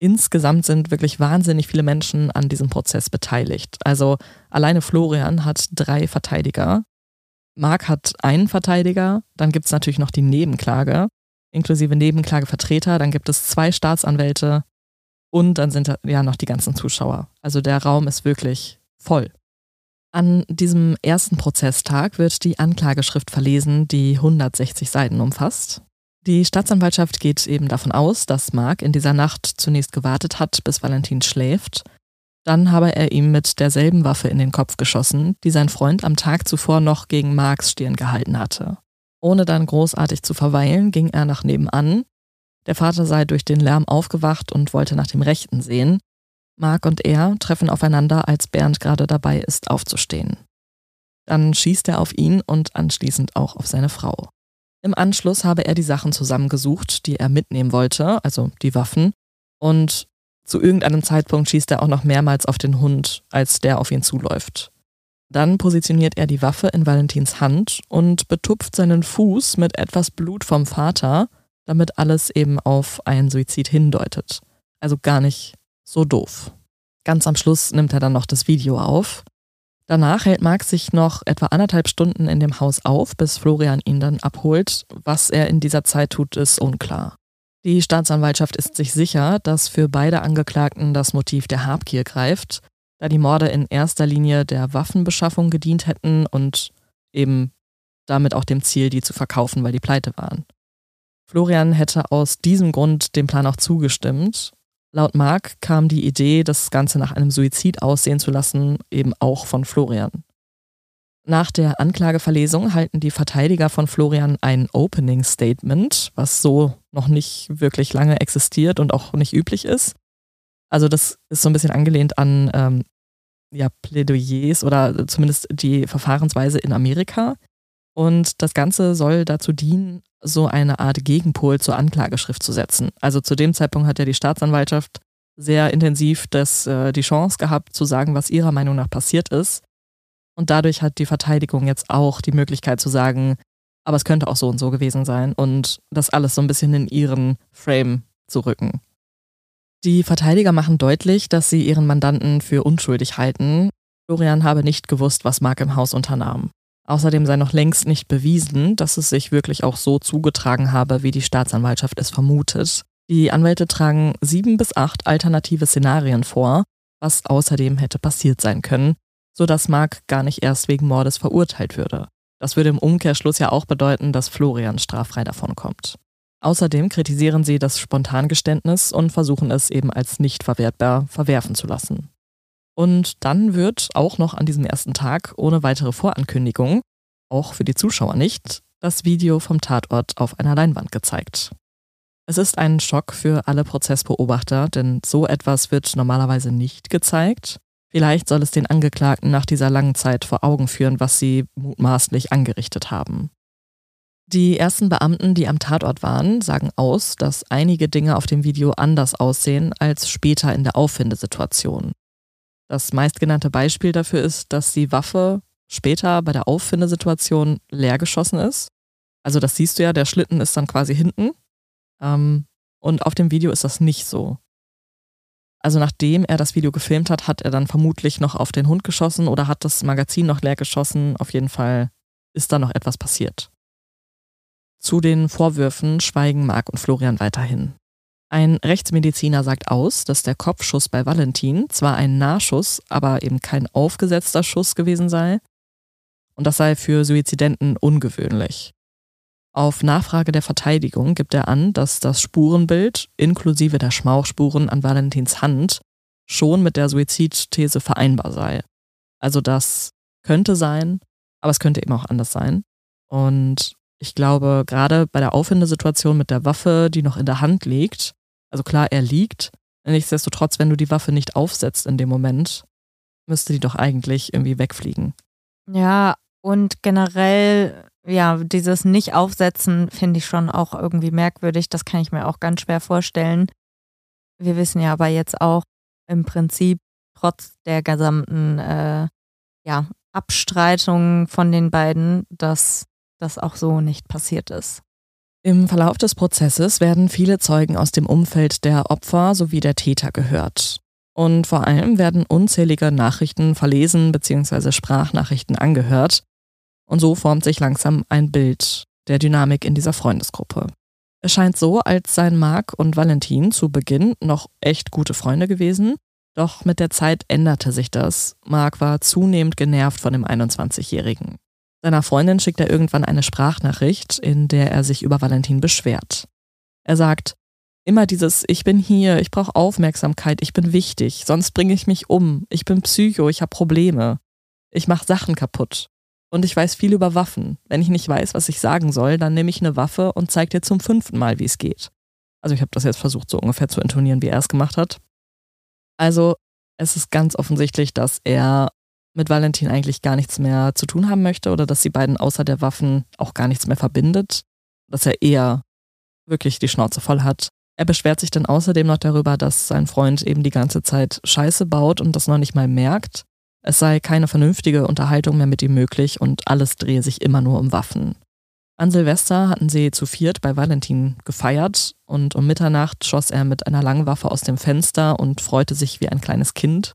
Insgesamt sind wirklich wahnsinnig viele Menschen an diesem Prozess beteiligt. Also alleine Florian hat drei Verteidiger. Marc hat einen Verteidiger. Dann gibt es natürlich noch die Nebenklage, inklusive Nebenklagevertreter. Dann gibt es zwei Staatsanwälte, und dann sind ja noch die ganzen Zuschauer. Also der Raum ist wirklich voll. An diesem ersten Prozesstag wird die Anklageschrift verlesen, die 160 Seiten umfasst. Die Staatsanwaltschaft geht eben davon aus, dass Mark in dieser Nacht zunächst gewartet hat, bis Valentin schläft. Dann habe er ihm mit derselben Waffe in den Kopf geschossen, die sein Freund am Tag zuvor noch gegen Marks Stirn gehalten hatte. Ohne dann großartig zu verweilen, ging er nach nebenan, der Vater sei durch den Lärm aufgewacht und wollte nach dem Rechten sehen. Mark und er treffen aufeinander, als Bernd gerade dabei ist, aufzustehen. Dann schießt er auf ihn und anschließend auch auf seine Frau. Im Anschluss habe er die Sachen zusammengesucht, die er mitnehmen wollte, also die Waffen, und zu irgendeinem Zeitpunkt schießt er auch noch mehrmals auf den Hund, als der auf ihn zuläuft. Dann positioniert er die Waffe in Valentins Hand und betupft seinen Fuß mit etwas Blut vom Vater, damit alles eben auf einen Suizid hindeutet. Also gar nicht so doof. Ganz am Schluss nimmt er dann noch das Video auf. Danach hält Marc sich noch etwa anderthalb Stunden in dem Haus auf, bis Florian ihn dann abholt. Was er in dieser Zeit tut, ist unklar. Die Staatsanwaltschaft ist sich sicher, dass für beide Angeklagten das Motiv der Habgier greift, da die Morde in erster Linie der Waffenbeschaffung gedient hätten und eben damit auch dem Ziel, die zu verkaufen, weil die pleite waren. Florian hätte aus diesem Grund dem Plan auch zugestimmt. Laut Mark kam die Idee, das Ganze nach einem Suizid aussehen zu lassen, eben auch von Florian. Nach der Anklageverlesung halten die Verteidiger von Florian ein Opening Statement, was so noch nicht wirklich lange existiert und auch nicht üblich ist. Also das ist so ein bisschen angelehnt an ähm, ja, Plädoyers oder zumindest die Verfahrensweise in Amerika. Und das Ganze soll dazu dienen, so eine Art Gegenpol zur Anklageschrift zu setzen. Also zu dem Zeitpunkt hat ja die Staatsanwaltschaft sehr intensiv das, äh, die Chance gehabt, zu sagen, was ihrer Meinung nach passiert ist. Und dadurch hat die Verteidigung jetzt auch die Möglichkeit zu sagen, aber es könnte auch so und so gewesen sein und das alles so ein bisschen in ihren Frame zu rücken. Die Verteidiger machen deutlich, dass sie ihren Mandanten für unschuldig halten. Florian habe nicht gewusst, was Mark im Haus unternahm. Außerdem sei noch längst nicht bewiesen, dass es sich wirklich auch so zugetragen habe, wie die Staatsanwaltschaft es vermutet. Die Anwälte tragen sieben bis acht alternative Szenarien vor, was außerdem hätte passiert sein können, sodass Mark gar nicht erst wegen Mordes verurteilt würde. Das würde im Umkehrschluss ja auch bedeuten, dass Florian straffrei davonkommt. Außerdem kritisieren sie das Spontangeständnis und versuchen es eben als nicht verwertbar verwerfen zu lassen. Und dann wird auch noch an diesem ersten Tag ohne weitere Vorankündigung, auch für die Zuschauer nicht, das Video vom Tatort auf einer Leinwand gezeigt. Es ist ein Schock für alle Prozessbeobachter, denn so etwas wird normalerweise nicht gezeigt. Vielleicht soll es den Angeklagten nach dieser langen Zeit vor Augen führen, was sie mutmaßlich angerichtet haben. Die ersten Beamten, die am Tatort waren, sagen aus, dass einige Dinge auf dem Video anders aussehen als später in der Auffindesituation. Das meistgenannte Beispiel dafür ist, dass die Waffe später bei der Auffindesituation leer geschossen ist. Also das siehst du ja, der Schlitten ist dann quasi hinten. Ähm, und auf dem Video ist das nicht so. Also nachdem er das Video gefilmt hat, hat er dann vermutlich noch auf den Hund geschossen oder hat das Magazin noch leer geschossen. Auf jeden Fall ist da noch etwas passiert. Zu den Vorwürfen schweigen Marc und Florian weiterhin. Ein Rechtsmediziner sagt aus, dass der Kopfschuss bei Valentin zwar ein Nahschuss, aber eben kein aufgesetzter Schuss gewesen sei. Und das sei für Suizidenten ungewöhnlich. Auf Nachfrage der Verteidigung gibt er an, dass das Spurenbild inklusive der Schmauchspuren an Valentins Hand schon mit der Suizidthese vereinbar sei. Also das könnte sein, aber es könnte eben auch anders sein. Und ich glaube, gerade bei der Auffindesituation mit der Waffe, die noch in der Hand liegt, also klar, er liegt, nichtsdestotrotz, wenn du die Waffe nicht aufsetzt in dem Moment, müsste die doch eigentlich irgendwie wegfliegen. Ja, und generell ja, dieses Nicht-Aufsetzen finde ich schon auch irgendwie merkwürdig. Das kann ich mir auch ganz schwer vorstellen. Wir wissen ja aber jetzt auch im Prinzip, trotz der gesamten äh, ja, Abstreitung von den beiden, dass das auch so nicht passiert ist. Im Verlauf des Prozesses werden viele Zeugen aus dem Umfeld der Opfer sowie der Täter gehört. Und vor allem werden unzählige Nachrichten verlesen bzw. Sprachnachrichten angehört, und so formt sich langsam ein Bild der Dynamik in dieser Freundesgruppe. Es scheint so, als seien Marc und Valentin zu Beginn noch echt gute Freunde gewesen, doch mit der Zeit änderte sich das. Marc war zunehmend genervt von dem 21-Jährigen. Seiner Freundin schickt er irgendwann eine Sprachnachricht, in der er sich über Valentin beschwert. Er sagt, immer dieses Ich bin hier, ich brauche Aufmerksamkeit, ich bin wichtig, sonst bringe ich mich um, ich bin Psycho, ich habe Probleme, ich mache Sachen kaputt und ich weiß viel über Waffen. Wenn ich nicht weiß, was ich sagen soll, dann nehme ich eine Waffe und zeige dir zum fünften Mal, wie es geht. Also ich habe das jetzt versucht, so ungefähr zu intonieren, wie er es gemacht hat. Also es ist ganz offensichtlich, dass er mit Valentin eigentlich gar nichts mehr zu tun haben möchte oder dass sie beiden außer der Waffen auch gar nichts mehr verbindet. Dass er eher wirklich die Schnauze voll hat. Er beschwert sich dann außerdem noch darüber, dass sein Freund eben die ganze Zeit Scheiße baut und das noch nicht mal merkt. Es sei keine vernünftige Unterhaltung mehr mit ihm möglich und alles drehe sich immer nur um Waffen. An Silvester hatten sie zu viert bei Valentin gefeiert und um Mitternacht schoss er mit einer langen Waffe aus dem Fenster und freute sich wie ein kleines Kind.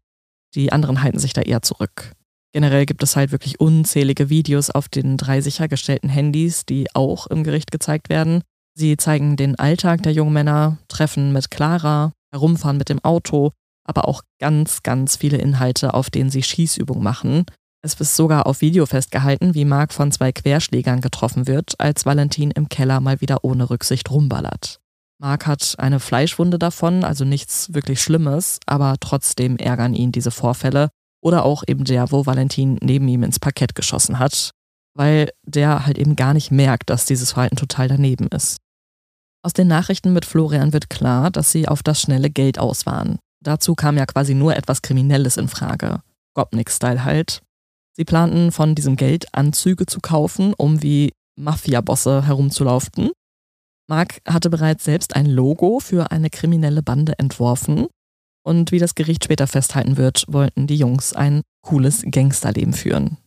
Die anderen halten sich da eher zurück. Generell gibt es halt wirklich unzählige Videos auf den drei sichergestellten Handys, die auch im Gericht gezeigt werden. Sie zeigen den Alltag der jungen Männer, Treffen mit Clara, Herumfahren mit dem Auto, aber auch ganz, ganz viele Inhalte, auf denen sie Schießübungen machen. Es ist sogar auf Video festgehalten, wie Mark von zwei Querschlägern getroffen wird, als Valentin im Keller mal wieder ohne Rücksicht rumballert. Mark hat eine Fleischwunde davon, also nichts wirklich Schlimmes, aber trotzdem ärgern ihn diese Vorfälle oder auch eben der, wo Valentin neben ihm ins Parkett geschossen hat, weil der halt eben gar nicht merkt, dass dieses Verhalten total daneben ist. Aus den Nachrichten mit Florian wird klar, dass sie auf das schnelle Geld aus waren. Dazu kam ja quasi nur etwas Kriminelles in Frage. Gopnik-Style halt. Sie planten von diesem Geld Anzüge zu kaufen, um wie Mafia-Bosse herumzulaufen. Mark hatte bereits selbst ein Logo für eine kriminelle Bande entworfen. Und wie das Gericht später festhalten wird, wollten die Jungs ein cooles Gangsterleben führen.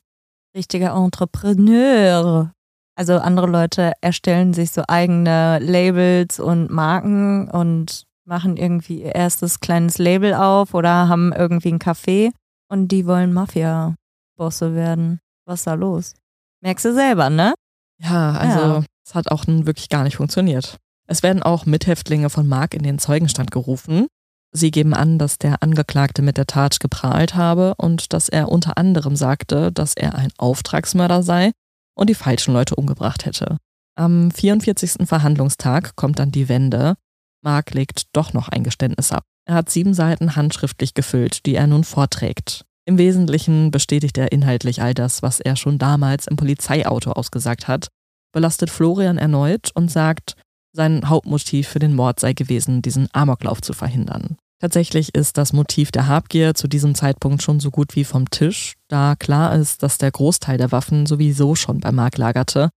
Richtiger Entrepreneur. Also andere Leute erstellen sich so eigene Labels und Marken und machen irgendwie ihr erstes kleines Label auf oder haben irgendwie ein Café und die wollen Mafia-Bosse werden. Was ist da los? Merkst du selber, ne? Ja, also ja. Es hat auch wirklich gar nicht funktioniert. Es werden auch Mithäftlinge von Mark in den Zeugenstand gerufen. Sie geben an, dass der Angeklagte mit der Tat geprahlt habe und dass er unter anderem sagte, dass er ein Auftragsmörder sei und die falschen Leute umgebracht hätte. Am 44. Verhandlungstag kommt dann die Wende. Mark legt doch noch ein Geständnis ab. Er hat sieben Seiten handschriftlich gefüllt, die er nun vorträgt. Im Wesentlichen bestätigt er inhaltlich all das, was er schon damals im Polizeiauto ausgesagt hat, belastet Florian erneut und sagt, sein Hauptmotiv für den Mord sei gewesen, diesen Amoklauf zu verhindern. Tatsächlich ist das Motiv der Habgier zu diesem Zeitpunkt schon so gut wie vom Tisch, da klar ist, dass der Großteil der Waffen sowieso schon bei Mark lagerte.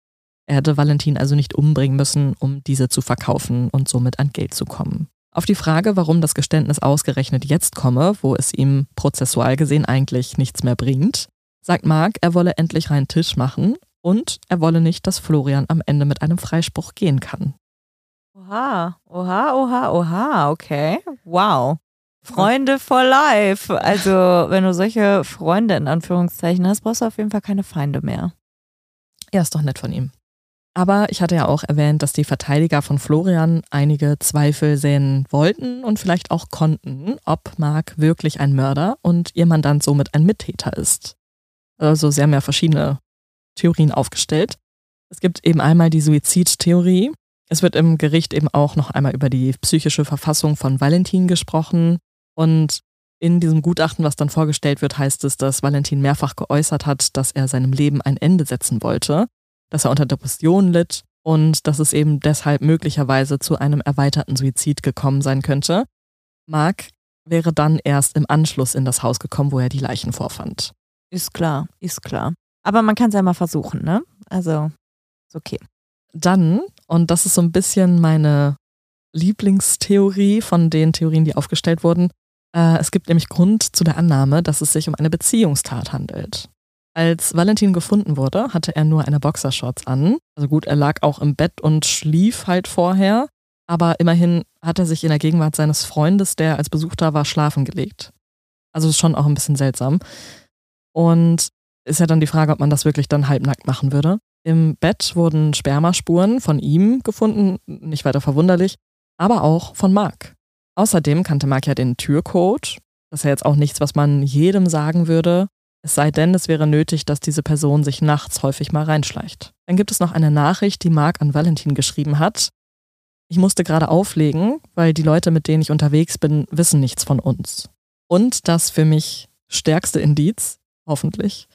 Er hätte Valentin also nicht umbringen müssen, um diese zu verkaufen und somit an Geld zu kommen. Auf die Frage, warum das Geständnis ausgerechnet jetzt komme, wo es ihm prozessual gesehen eigentlich nichts mehr bringt, sagt Mark, er wolle endlich reinen Tisch machen und er wolle nicht, dass Florian am Ende mit einem Freispruch gehen kann. Oha, oha, oha, oha, okay. Wow. Freunde for life. Also, wenn du solche Freunde in Anführungszeichen hast, brauchst du auf jeden Fall keine Feinde mehr. Ja, ist doch nett von ihm. Aber ich hatte ja auch erwähnt, dass die Verteidiger von Florian einige Zweifel sehen wollten und vielleicht auch konnten, ob Mark wirklich ein Mörder und ihr Mandant somit ein Mittäter ist. Also sie haben ja verschiedene Theorien aufgestellt. Es gibt eben einmal die Suizidtheorie, es wird im Gericht eben auch noch einmal über die psychische Verfassung von Valentin gesprochen. Und in diesem Gutachten, was dann vorgestellt wird, heißt es, dass Valentin mehrfach geäußert hat, dass er seinem Leben ein Ende setzen wollte, dass er unter Depressionen litt und dass es eben deshalb möglicherweise zu einem erweiterten Suizid gekommen sein könnte. Mark wäre dann erst im Anschluss in das Haus gekommen, wo er die Leichen vorfand. Ist klar, ist klar. Aber man kann es ja mal versuchen, ne? Also, ist okay. Dann, und das ist so ein bisschen meine Lieblingstheorie von den Theorien, die aufgestellt wurden, äh, es gibt nämlich Grund zu der Annahme, dass es sich um eine Beziehungstat handelt. Als Valentin gefunden wurde, hatte er nur eine Boxershorts an. Also gut, er lag auch im Bett und schlief halt vorher, aber immerhin hat er sich in der Gegenwart seines Freundes, der als Besuch da war, schlafen gelegt. Also ist schon auch ein bisschen seltsam. Und ist ja dann die Frage, ob man das wirklich dann halbnackt machen würde. Im Bett wurden Spermaspuren von ihm gefunden, nicht weiter verwunderlich, aber auch von Mark. Außerdem kannte Mark ja den Türcode. Das ist ja jetzt auch nichts, was man jedem sagen würde. Es sei denn, es wäre nötig, dass diese Person sich nachts häufig mal reinschleicht. Dann gibt es noch eine Nachricht, die Mark an Valentin geschrieben hat. Ich musste gerade auflegen, weil die Leute, mit denen ich unterwegs bin, wissen nichts von uns. Und das für mich stärkste Indiz, hoffentlich,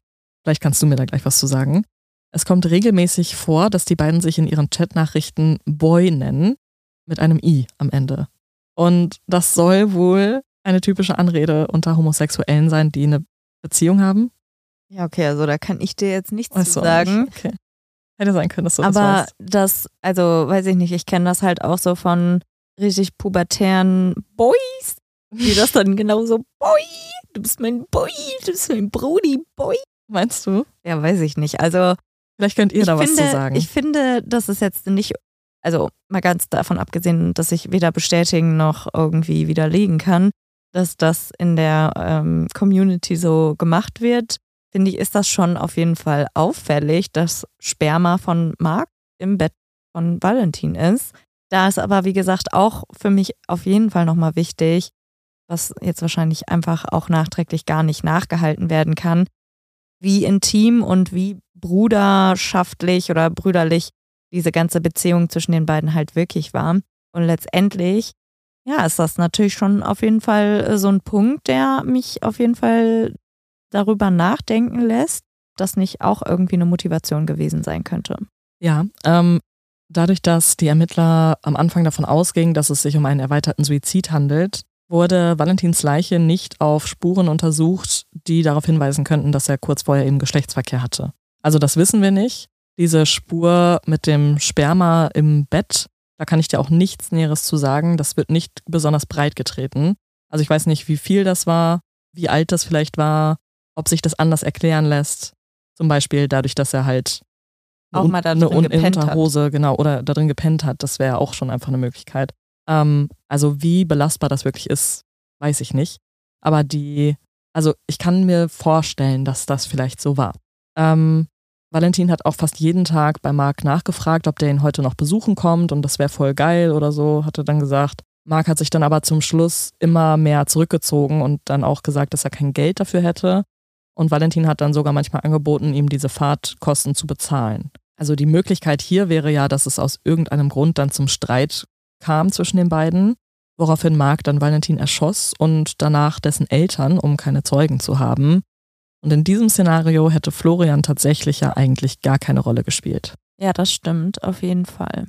vielleicht kannst du mir da gleich was zu sagen, es kommt regelmäßig vor, dass die beiden sich in ihren Chatnachrichten Boy nennen, mit einem I am Ende. Und das soll wohl eine typische Anrede unter Homosexuellen sein, die eine Beziehung haben. Ja, okay, also da kann ich dir jetzt nichts weißt zu sagen. Okay. Hätte sein können, dass du Aber das das, also weiß ich nicht, ich kenne das halt auch so von richtig pubertären Boys, die das dann genauso, Boy, du bist mein Boy, du bist mein Brody, Boy. Meinst du? Ja, weiß ich nicht. Also Vielleicht könnt ihr da finde, was zu sagen. Ich finde, das ist jetzt nicht, also mal ganz davon abgesehen, dass ich weder bestätigen noch irgendwie widerlegen kann, dass das in der ähm, Community so gemacht wird, finde ich, ist das schon auf jeden Fall auffällig, dass Sperma von Marc im Bett von Valentin ist. Da ist aber, wie gesagt, auch für mich auf jeden Fall nochmal wichtig, was jetzt wahrscheinlich einfach auch nachträglich gar nicht nachgehalten werden kann, wie intim und wie bruderschaftlich oder brüderlich diese ganze Beziehung zwischen den beiden halt wirklich war. Und letztendlich, ja, ist das natürlich schon auf jeden Fall äh, so ein Punkt, der mich auf jeden Fall darüber nachdenken lässt, dass nicht auch irgendwie eine Motivation gewesen sein könnte. Ja, ähm, dadurch, dass die Ermittler am Anfang davon ausgingen, dass es sich um einen erweiterten Suizid handelt, wurde Valentins Leiche nicht auf Spuren untersucht, die darauf hinweisen könnten, dass er kurz vorher eben Geschlechtsverkehr hatte. Also das wissen wir nicht. Diese Spur mit dem Sperma im Bett, da kann ich dir auch nichts Näheres zu sagen. Das wird nicht besonders breit getreten. Also ich weiß nicht, wie viel das war, wie alt das vielleicht war, ob sich das anders erklären lässt. Zum Beispiel dadurch, dass er halt auch mal da eine Unterhose, genau, oder da drin gepennt hat. Das wäre auch schon einfach eine Möglichkeit. Ähm, also wie belastbar das wirklich ist, weiß ich nicht. Aber die, also ich kann mir vorstellen, dass das vielleicht so war. Ähm, Valentin hat auch fast jeden Tag bei Marc nachgefragt, ob der ihn heute noch besuchen kommt und das wäre voll geil oder so, hat er dann gesagt. Marc hat sich dann aber zum Schluss immer mehr zurückgezogen und dann auch gesagt, dass er kein Geld dafür hätte. Und Valentin hat dann sogar manchmal angeboten, ihm diese Fahrtkosten zu bezahlen. Also die Möglichkeit hier wäre ja, dass es aus irgendeinem Grund dann zum Streit kam zwischen den beiden, woraufhin Mark dann Valentin erschoss und danach dessen Eltern, um keine Zeugen zu haben. Und in diesem Szenario hätte Florian tatsächlich ja eigentlich gar keine Rolle gespielt. Ja, das stimmt, auf jeden Fall.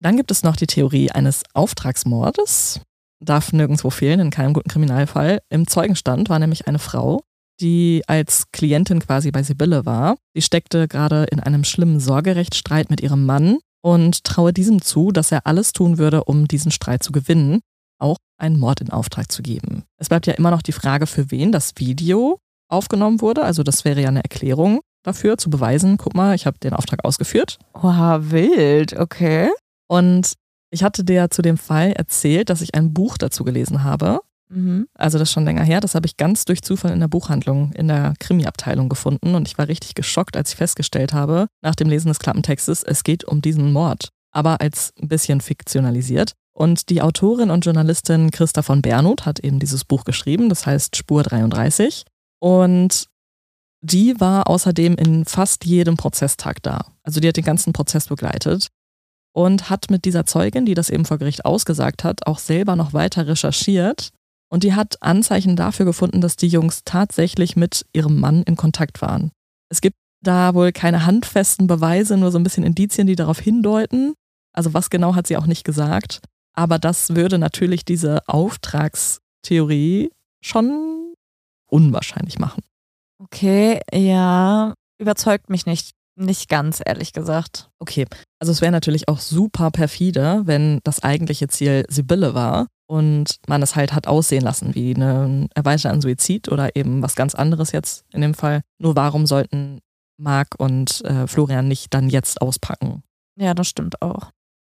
Dann gibt es noch die Theorie eines Auftragsmordes. Darf nirgendwo fehlen, in keinem guten Kriminalfall. Im Zeugenstand war nämlich eine Frau, die als Klientin quasi bei Sibylle war. Sie steckte gerade in einem schlimmen Sorgerechtsstreit mit ihrem Mann und traue diesem zu, dass er alles tun würde, um diesen Streit zu gewinnen, auch einen Mord in Auftrag zu geben. Es bleibt ja immer noch die Frage, für wen das Video aufgenommen wurde. Also das wäre ja eine Erklärung dafür, zu beweisen, guck mal, ich habe den Auftrag ausgeführt. Oha, wild, okay. Und ich hatte dir zu dem Fall erzählt, dass ich ein Buch dazu gelesen habe. Mhm. Also das ist schon länger her. Das habe ich ganz durch Zufall in der Buchhandlung in der Krimi-Abteilung gefunden und ich war richtig geschockt, als ich festgestellt habe, nach dem Lesen des Klappentextes, es geht um diesen Mord, aber als ein bisschen fiktionalisiert. Und die Autorin und Journalistin Christa von Bernhut hat eben dieses Buch geschrieben, das heißt Spur 33. Und die war außerdem in fast jedem Prozesstag da. Also die hat den ganzen Prozess begleitet und hat mit dieser Zeugin, die das eben vor Gericht ausgesagt hat, auch selber noch weiter recherchiert und die hat Anzeichen dafür gefunden, dass die Jungs tatsächlich mit ihrem Mann in Kontakt waren. Es gibt da wohl keine handfesten Beweise, nur so ein bisschen Indizien, die darauf hindeuten. Also was genau hat sie auch nicht gesagt. Aber das würde natürlich diese Auftragstheorie schon unwahrscheinlich machen. Okay, ja, überzeugt mich nicht. Nicht ganz, ehrlich gesagt. Okay, also es wäre natürlich auch super perfide, wenn das eigentliche Ziel Sibylle war und man es halt hat aussehen lassen wie ein erweiterter Suizid oder eben was ganz anderes jetzt in dem Fall. Nur warum sollten Marc und äh, Florian nicht dann jetzt auspacken? Ja, das stimmt auch.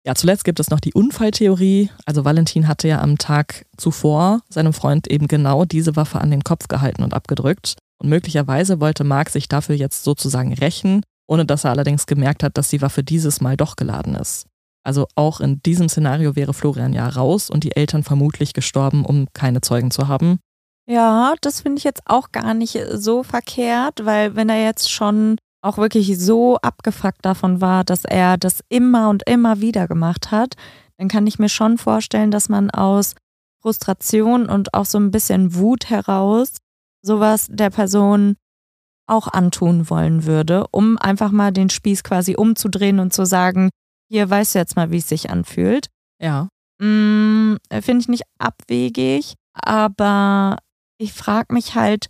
Ja, zuletzt gibt es noch die Unfalltheorie. Also Valentin hatte ja am Tag zuvor seinem Freund eben genau diese Waffe an den Kopf gehalten und abgedrückt. Und möglicherweise wollte Marc sich dafür jetzt sozusagen rächen, ohne dass er allerdings gemerkt hat, dass die Waffe dieses Mal doch geladen ist. Also auch in diesem Szenario wäre Florian ja raus und die Eltern vermutlich gestorben, um keine Zeugen zu haben. Ja, das finde ich jetzt auch gar nicht so verkehrt, weil wenn er jetzt schon auch wirklich so abgefuckt davon war, dass er das immer und immer wieder gemacht hat, dann kann ich mir schon vorstellen, dass man aus Frustration und auch so ein bisschen Wut heraus sowas der Person auch antun wollen würde, um einfach mal den Spieß quasi umzudrehen und zu sagen, hier weißt du jetzt mal, wie es sich anfühlt. Ja. Mm, Finde ich nicht abwegig, aber ich frage mich halt,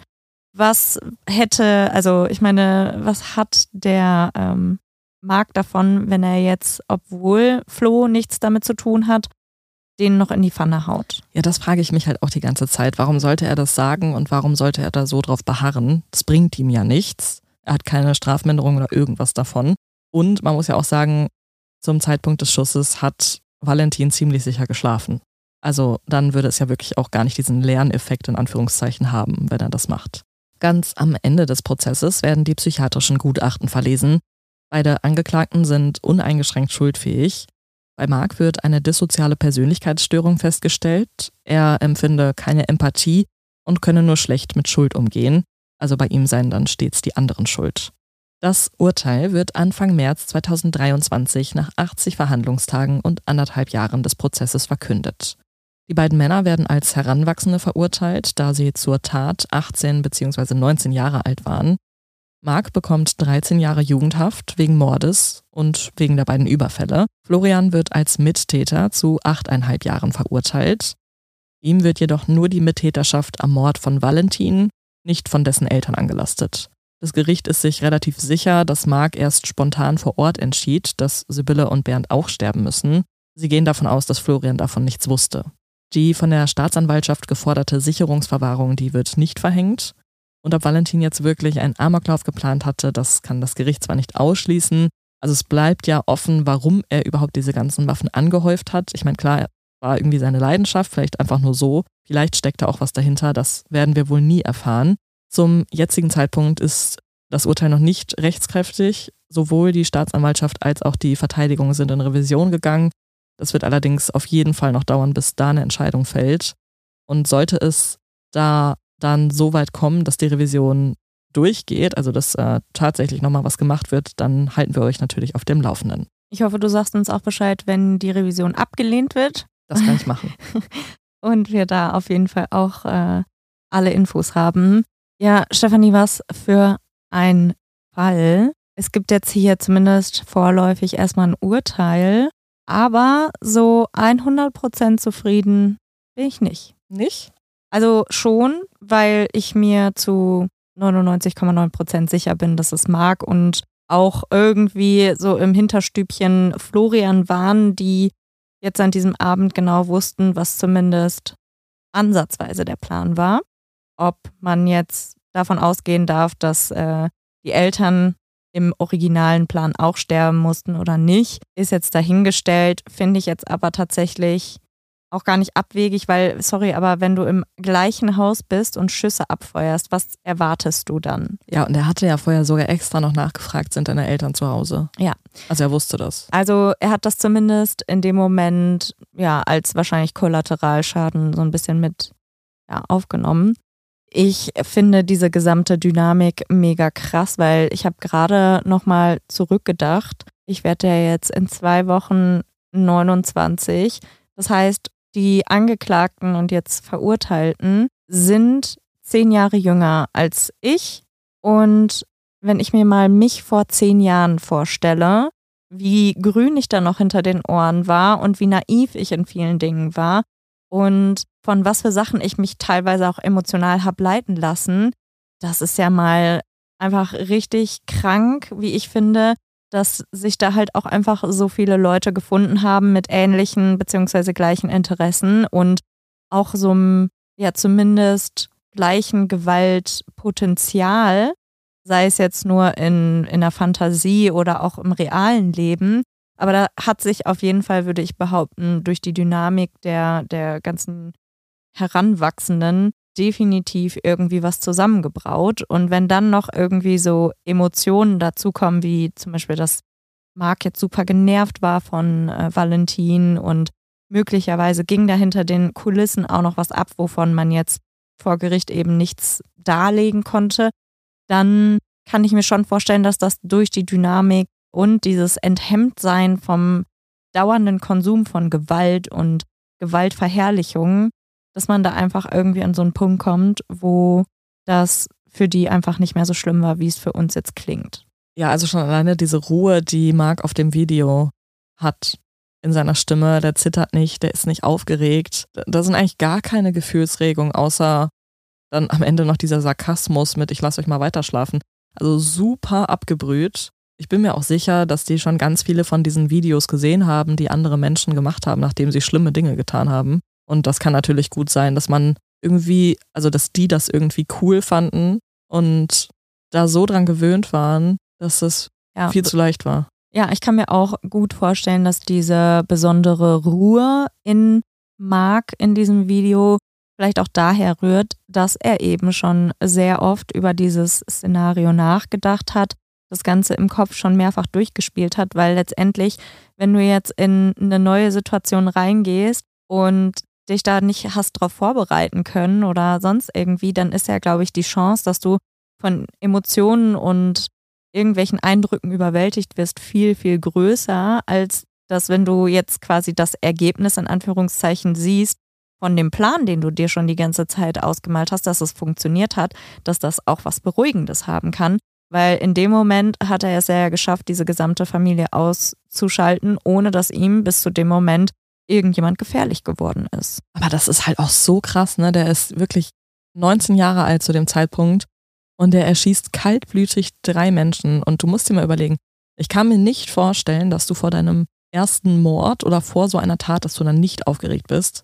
was hätte, also ich meine, was hat der ähm, Marc davon, wenn er jetzt, obwohl Flo nichts damit zu tun hat, den noch in die Pfanne haut? Ja, das frage ich mich halt auch die ganze Zeit. Warum sollte er das sagen und warum sollte er da so drauf beharren? Das bringt ihm ja nichts. Er hat keine Strafminderung oder irgendwas davon. Und man muss ja auch sagen, zum Zeitpunkt des Schusses hat Valentin ziemlich sicher geschlafen. Also dann würde es ja wirklich auch gar nicht diesen Lerneffekt in Anführungszeichen haben, wenn er das macht. Ganz am Ende des Prozesses werden die psychiatrischen Gutachten verlesen. Beide Angeklagten sind uneingeschränkt schuldfähig. Bei Mark wird eine dissoziale Persönlichkeitsstörung festgestellt. Er empfinde keine Empathie und könne nur schlecht mit Schuld umgehen. Also bei ihm seien dann stets die anderen schuld. Das Urteil wird Anfang März 2023 nach 80 Verhandlungstagen und anderthalb Jahren des Prozesses verkündet. Die beiden Männer werden als Heranwachsende verurteilt, da sie zur Tat 18 bzw. 19 Jahre alt waren. Mark bekommt 13 Jahre Jugendhaft wegen Mordes und wegen der beiden Überfälle. Florian wird als Mittäter zu achteinhalb Jahren verurteilt. Ihm wird jedoch nur die Mittäterschaft am Mord von Valentin, nicht von dessen Eltern angelastet. Das Gericht ist sich relativ sicher, dass Mark erst spontan vor Ort entschied, dass Sibylle und Bernd auch sterben müssen. Sie gehen davon aus, dass Florian davon nichts wusste. Die von der Staatsanwaltschaft geforderte Sicherungsverwahrung, die wird nicht verhängt. Und ob Valentin jetzt wirklich einen Amoklauf geplant hatte, das kann das Gericht zwar nicht ausschließen. Also es bleibt ja offen, warum er überhaupt diese ganzen Waffen angehäuft hat. Ich meine, klar, war irgendwie seine Leidenschaft, vielleicht einfach nur so. Vielleicht steckt da auch was dahinter, das werden wir wohl nie erfahren. Zum jetzigen Zeitpunkt ist das Urteil noch nicht rechtskräftig. Sowohl die Staatsanwaltschaft als auch die Verteidigung sind in Revision gegangen. Das wird allerdings auf jeden Fall noch dauern, bis da eine Entscheidung fällt. Und sollte es da dann so weit kommen, dass die Revision durchgeht, also dass äh, tatsächlich nochmal was gemacht wird, dann halten wir euch natürlich auf dem Laufenden. Ich hoffe, du sagst uns auch Bescheid, wenn die Revision abgelehnt wird. Das kann ich machen. Und wir da auf jeden Fall auch äh, alle Infos haben. Ja, Stefanie, was für ein Fall. Es gibt jetzt hier zumindest vorläufig erstmal ein Urteil, aber so 100% zufrieden bin ich nicht. Nicht? Also schon, weil ich mir zu 99,9% sicher bin, dass es mag und auch irgendwie so im Hinterstübchen Florian waren, die jetzt an diesem Abend genau wussten, was zumindest ansatzweise der Plan war ob man jetzt davon ausgehen darf, dass äh, die Eltern im originalen Plan auch sterben mussten oder nicht, ist jetzt dahingestellt, finde ich jetzt aber tatsächlich auch gar nicht abwegig, weil, sorry, aber wenn du im gleichen Haus bist und Schüsse abfeuerst, was erwartest du dann? Ja, und er hatte ja vorher sogar extra noch nachgefragt, sind deine Eltern zu Hause? Ja. Also er wusste das. Also er hat das zumindest in dem Moment, ja, als wahrscheinlich Kollateralschaden so ein bisschen mit ja, aufgenommen. Ich finde diese gesamte Dynamik mega krass, weil ich habe gerade nochmal zurückgedacht. Ich werde ja jetzt in zwei Wochen 29. Das heißt, die Angeklagten und jetzt Verurteilten sind zehn Jahre jünger als ich. Und wenn ich mir mal mich vor zehn Jahren vorstelle, wie grün ich da noch hinter den Ohren war und wie naiv ich in vielen Dingen war und von was für Sachen ich mich teilweise auch emotional habe leiten lassen, das ist ja mal einfach richtig krank, wie ich finde, dass sich da halt auch einfach so viele Leute gefunden haben mit ähnlichen beziehungsweise gleichen Interessen und auch so einem, ja, zumindest gleichen Gewaltpotenzial, sei es jetzt nur in, in der Fantasie oder auch im realen Leben. Aber da hat sich auf jeden Fall, würde ich behaupten, durch die Dynamik der, der ganzen Heranwachsenden definitiv irgendwie was zusammengebraut. Und wenn dann noch irgendwie so Emotionen dazukommen, wie zum Beispiel, dass Marc jetzt super genervt war von äh, Valentin und möglicherweise ging da hinter den Kulissen auch noch was ab, wovon man jetzt vor Gericht eben nichts darlegen konnte, dann kann ich mir schon vorstellen, dass das durch die Dynamik und dieses Enthemmtsein vom dauernden Konsum von Gewalt und Gewaltverherrlichung, dass man da einfach irgendwie an so einen Punkt kommt, wo das für die einfach nicht mehr so schlimm war, wie es für uns jetzt klingt. Ja, also schon alleine diese Ruhe, die Marc auf dem Video hat in seiner Stimme, der zittert nicht, der ist nicht aufgeregt. Da sind eigentlich gar keine Gefühlsregungen, außer dann am Ende noch dieser Sarkasmus mit ich lasse euch mal weiterschlafen. Also super abgebrüht. Ich bin mir auch sicher, dass die schon ganz viele von diesen Videos gesehen haben, die andere Menschen gemacht haben, nachdem sie schlimme Dinge getan haben. Und das kann natürlich gut sein, dass man irgendwie, also dass die das irgendwie cool fanden und da so dran gewöhnt waren, dass es ja. viel zu leicht war. Ja, ich kann mir auch gut vorstellen, dass diese besondere Ruhe in Mark in diesem Video vielleicht auch daher rührt, dass er eben schon sehr oft über dieses Szenario nachgedacht hat das Ganze im Kopf schon mehrfach durchgespielt hat, weil letztendlich, wenn du jetzt in eine neue Situation reingehst und dich da nicht hast drauf vorbereiten können oder sonst irgendwie, dann ist ja, glaube ich, die Chance, dass du von Emotionen und irgendwelchen Eindrücken überwältigt wirst, viel, viel größer, als dass wenn du jetzt quasi das Ergebnis in Anführungszeichen siehst von dem Plan, den du dir schon die ganze Zeit ausgemalt hast, dass es funktioniert hat, dass das auch was Beruhigendes haben kann. Weil in dem Moment hat er es ja geschafft, diese gesamte Familie auszuschalten, ohne dass ihm bis zu dem Moment irgendjemand gefährlich geworden ist. Aber das ist halt auch so krass, ne? Der ist wirklich 19 Jahre alt zu dem Zeitpunkt und der erschießt kaltblütig drei Menschen. Und du musst dir mal überlegen, ich kann mir nicht vorstellen, dass du vor deinem ersten Mord oder vor so einer Tat, dass du dann nicht aufgeregt bist.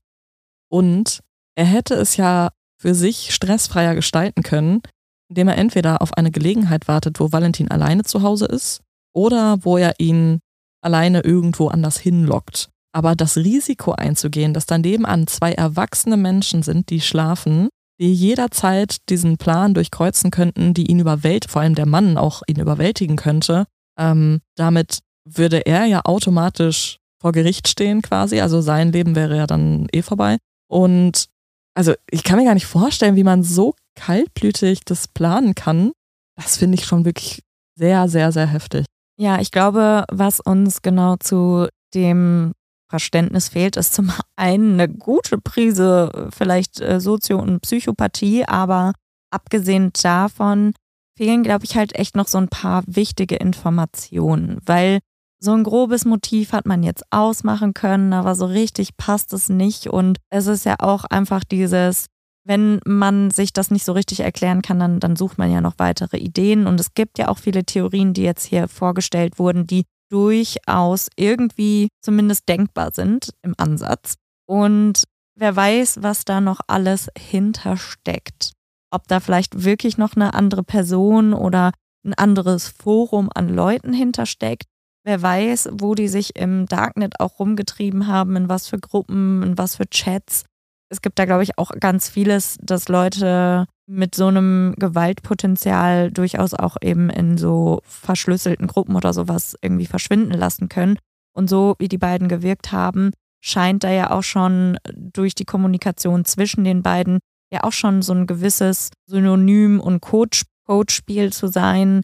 Und er hätte es ja für sich stressfreier gestalten können, indem er entweder auf eine Gelegenheit wartet, wo Valentin alleine zu Hause ist, oder wo er ihn alleine irgendwo anders hinlockt. Aber das Risiko einzugehen, dass dann nebenan zwei erwachsene Menschen sind, die schlafen, die jederzeit diesen Plan durchkreuzen könnten, die ihn überwältigen, vor allem der Mann auch ihn überwältigen könnte, ähm, damit würde er ja automatisch vor Gericht stehen quasi. Also sein Leben wäre ja dann eh vorbei. Und also ich kann mir gar nicht vorstellen, wie man so kaltblütig das planen kann. Das finde ich schon wirklich sehr, sehr, sehr heftig. Ja, ich glaube, was uns genau zu dem Verständnis fehlt, ist zum einen eine gute Prise vielleicht äh, Sozio- und Psychopathie, aber abgesehen davon fehlen, glaube ich, halt echt noch so ein paar wichtige Informationen, weil so ein grobes Motiv hat man jetzt ausmachen können, aber so richtig passt es nicht. Und es ist ja auch einfach dieses, wenn man sich das nicht so richtig erklären kann, dann, dann sucht man ja noch weitere Ideen. Und es gibt ja auch viele Theorien, die jetzt hier vorgestellt wurden, die durchaus irgendwie zumindest denkbar sind im Ansatz. Und wer weiß, was da noch alles hintersteckt. Ob da vielleicht wirklich noch eine andere Person oder ein anderes Forum an Leuten hintersteckt Wer weiß, wo die sich im Darknet auch rumgetrieben haben, in was für Gruppen, in was für Chats. Es gibt da, glaube ich, auch ganz vieles, dass Leute mit so einem Gewaltpotenzial durchaus auch eben in so verschlüsselten Gruppen oder sowas irgendwie verschwinden lassen können. Und so wie die beiden gewirkt haben, scheint da ja auch schon durch die Kommunikation zwischen den beiden ja auch schon so ein gewisses Synonym- und Codespiel zu sein,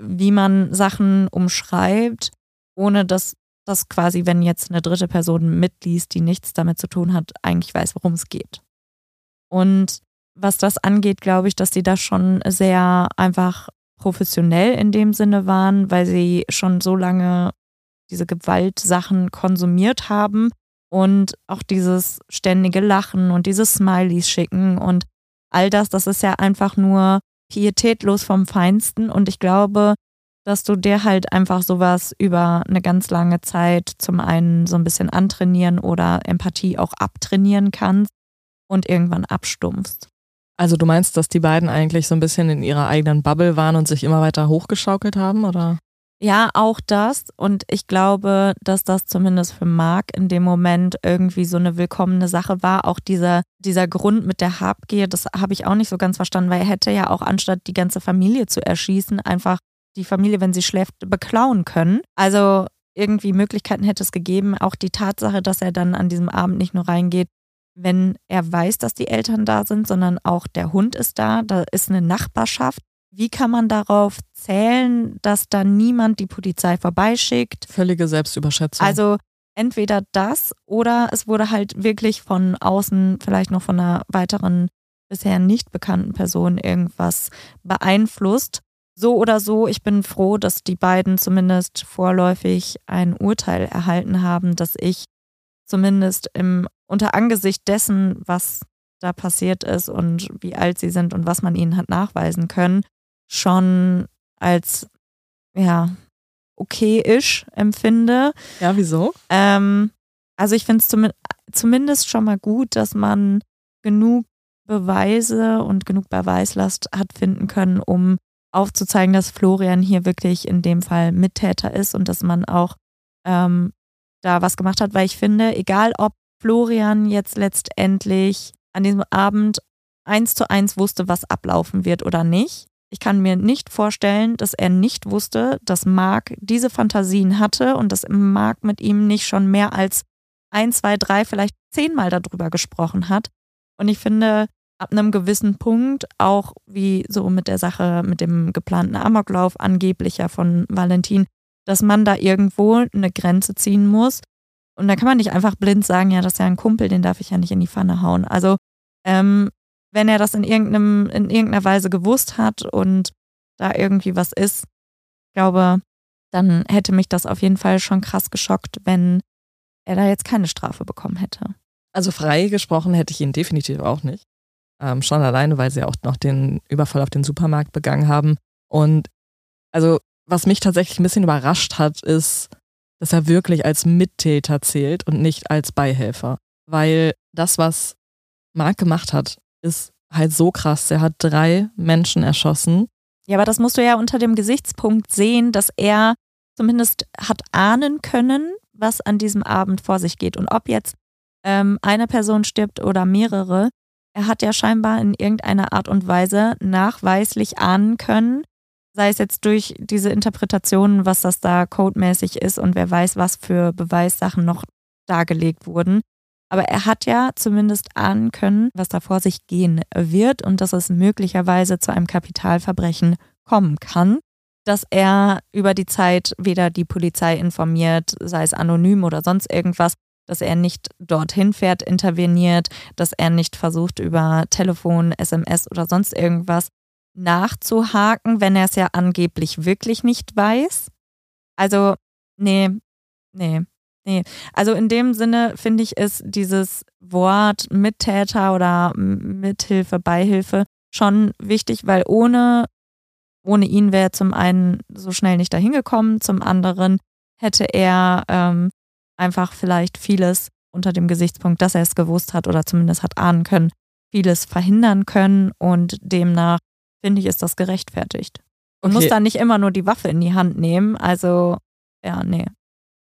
wie man Sachen umschreibt, ohne dass das quasi, wenn jetzt eine dritte Person mitliest, die nichts damit zu tun hat, eigentlich weiß, worum es geht. Und was das angeht, glaube ich, dass die da schon sehr einfach professionell in dem Sinne waren, weil sie schon so lange diese Gewaltsachen konsumiert haben und auch dieses ständige Lachen und diese Smileys schicken und all das, das ist ja einfach nur pietätlos vom Feinsten. Und ich glaube, dass du dir halt einfach sowas über eine ganz lange Zeit zum einen so ein bisschen antrainieren oder Empathie auch abtrainieren kannst und irgendwann abstumpfst. Also du meinst, dass die beiden eigentlich so ein bisschen in ihrer eigenen Bubble waren und sich immer weiter hochgeschaukelt haben, oder? Ja, auch das. Und ich glaube, dass das zumindest für Marc in dem Moment irgendwie so eine willkommene Sache war. Auch dieser, dieser Grund mit der Habgier, das habe ich auch nicht so ganz verstanden, weil er hätte ja auch anstatt die ganze Familie zu erschießen, einfach die Familie, wenn sie schläft, beklauen können. Also irgendwie Möglichkeiten hätte es gegeben. Auch die Tatsache, dass er dann an diesem Abend nicht nur reingeht, wenn er weiß, dass die Eltern da sind, sondern auch der Hund ist da, da ist eine Nachbarschaft. Wie kann man darauf zählen, dass da niemand die Polizei vorbeischickt? Völlige Selbstüberschätzung. Also entweder das oder es wurde halt wirklich von außen, vielleicht noch von einer weiteren bisher nicht bekannten Person irgendwas beeinflusst. So oder so, ich bin froh, dass die beiden zumindest vorläufig ein Urteil erhalten haben, dass ich zumindest im, unter Angesicht dessen, was da passiert ist und wie alt sie sind und was man ihnen hat nachweisen können, schon als ja okay-ish empfinde. Ja, wieso? Ähm, also ich finde es zum, zumindest schon mal gut, dass man genug Beweise und genug Beweislast hat finden können, um aufzuzeigen, dass Florian hier wirklich in dem Fall Mittäter ist und dass man auch ähm, da was gemacht hat, weil ich finde, egal ob Florian jetzt letztendlich an diesem Abend eins zu eins wusste, was ablaufen wird oder nicht, ich kann mir nicht vorstellen, dass er nicht wusste, dass Mark diese Fantasien hatte und dass Mark mit ihm nicht schon mehr als ein, zwei, drei, vielleicht zehnmal darüber gesprochen hat. Und ich finde, ab einem gewissen Punkt, auch wie so mit der Sache mit dem geplanten Amoklauf angeblicher von Valentin, dass man da irgendwo eine Grenze ziehen muss. Und da kann man nicht einfach blind sagen, ja, das ist ja ein Kumpel, den darf ich ja nicht in die Pfanne hauen. Also, ähm, wenn er das in, irgendeinem, in irgendeiner Weise gewusst hat und da irgendwie was ist, glaube, dann hätte mich das auf jeden Fall schon krass geschockt, wenn er da jetzt keine Strafe bekommen hätte. Also frei gesprochen hätte ich ihn definitiv auch nicht. Ähm, schon alleine, weil sie auch noch den Überfall auf den Supermarkt begangen haben. Und also, was mich tatsächlich ein bisschen überrascht hat, ist, dass er wirklich als Mittäter zählt und nicht als Beihelfer. Weil das, was Mark gemacht hat, ist halt so krass. Er hat drei Menschen erschossen. Ja, aber das musst du ja unter dem Gesichtspunkt sehen, dass er zumindest hat ahnen können, was an diesem Abend vor sich geht. Und ob jetzt ähm, eine Person stirbt oder mehrere, er hat ja scheinbar in irgendeiner Art und Weise nachweislich ahnen können, sei es jetzt durch diese Interpretationen, was das da codemäßig ist und wer weiß, was für Beweissachen noch dargelegt wurden. Aber er hat ja zumindest ahnen können, was da vor sich gehen wird und dass es möglicherweise zu einem Kapitalverbrechen kommen kann dass er über die Zeit weder die Polizei informiert, sei es anonym oder sonst irgendwas, dass er nicht dorthin fährt, interveniert, dass er nicht versucht, über Telefon, SMS oder sonst irgendwas nachzuhaken, wenn er es ja angeblich wirklich nicht weiß. Also, nee, nee, nee. Also in dem Sinne finde ich, ist dieses Wort Mittäter oder Mithilfe, Beihilfe schon wichtig, weil ohne ohne ihn wäre zum einen so schnell nicht dahin gekommen, zum anderen hätte er ähm, einfach vielleicht vieles unter dem Gesichtspunkt, dass er es gewusst hat oder zumindest hat ahnen können, vieles verhindern können und demnach finde ich, ist das gerechtfertigt. Und okay. muss dann nicht immer nur die Waffe in die Hand nehmen. Also, ja, nee.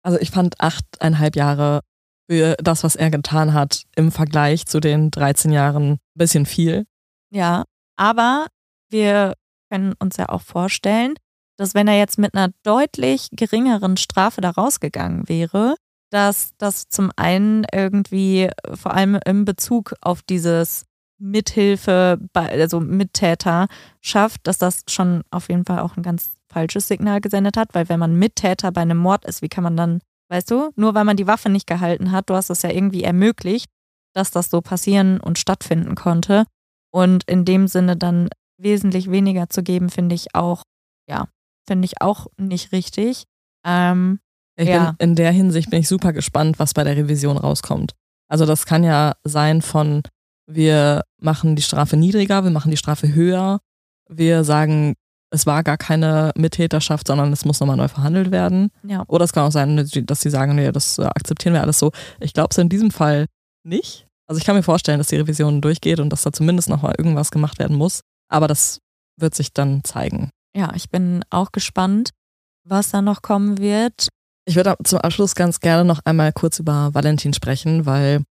Also ich fand achteinhalb Jahre für das, was er getan hat, im Vergleich zu den 13 Jahren ein bisschen viel. Ja, aber wir können uns ja auch vorstellen, dass wenn er jetzt mit einer deutlich geringeren Strafe da rausgegangen wäre, dass das zum einen irgendwie vor allem im Bezug auf dieses Mithilfe, also Mittäter schafft, dass das schon auf jeden Fall auch ein ganz falsches Signal gesendet hat, weil wenn man Mittäter bei einem Mord ist, wie kann man dann, weißt du, nur weil man die Waffe nicht gehalten hat, du hast es ja irgendwie ermöglicht, dass das so passieren und stattfinden konnte und in dem Sinne dann wesentlich weniger zu geben, finde ich auch, ja, finde ich auch nicht richtig. Ähm, ich ja. bin, in der Hinsicht bin ich super gespannt, was bei der Revision rauskommt. Also das kann ja sein von, wir machen die Strafe niedriger, wir machen die Strafe höher, wir sagen, es war gar keine Mittäterschaft, sondern es muss nochmal neu verhandelt werden. Ja. Oder es kann auch sein, dass sie sagen, nee, das äh, akzeptieren wir alles so. Ich glaube es in diesem Fall nicht. Also ich kann mir vorstellen, dass die Revision durchgeht und dass da zumindest nochmal irgendwas gemacht werden muss. Aber das wird sich dann zeigen. Ja, ich bin auch gespannt, was da noch kommen wird. Ich würde zum Abschluss ganz gerne noch einmal kurz über Valentin sprechen, weil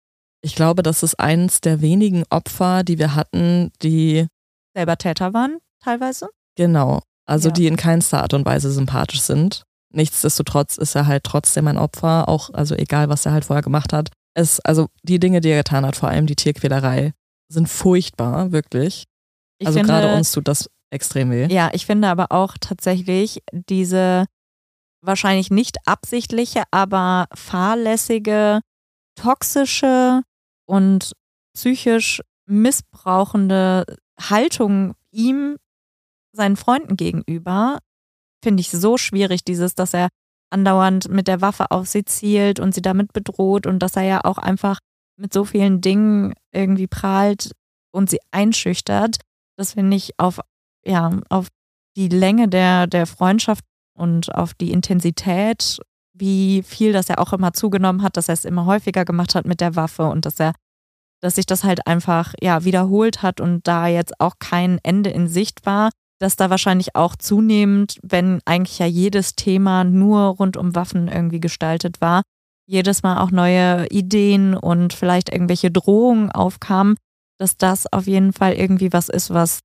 ich glaube, das ist eins der wenigen Opfer, die wir hatten, die selber Täter waren, teilweise. Genau. Also ja. die in keinster Art und Weise sympathisch sind. Nichtsdestotrotz ist er halt trotzdem ein Opfer, auch, also egal, was er halt vorher gemacht hat. Es, also die Dinge, die er getan hat, vor allem die Tierquälerei, sind furchtbar, wirklich. Ich also finde, gerade uns tut das extrem weh. Ja, ich finde aber auch tatsächlich diese wahrscheinlich nicht absichtliche, aber fahrlässige, toxische und psychisch missbrauchende Haltung ihm seinen Freunden gegenüber finde ich so schwierig, dieses, dass er andauernd mit der Waffe auf sie zielt und sie damit bedroht und dass er ja auch einfach mit so vielen Dingen irgendwie prahlt und sie einschüchtert. Das finde ich auf, ja, auf die Länge der, der Freundschaft und auf die Intensität, wie viel das er auch immer zugenommen hat, dass er es immer häufiger gemacht hat mit der Waffe und dass er, dass sich das halt einfach ja wiederholt hat und da jetzt auch kein Ende in Sicht war, dass da wahrscheinlich auch zunehmend, wenn eigentlich ja jedes Thema nur rund um Waffen irgendwie gestaltet war, jedes Mal auch neue Ideen und vielleicht irgendwelche Drohungen aufkamen, dass das auf jeden Fall irgendwie was ist, was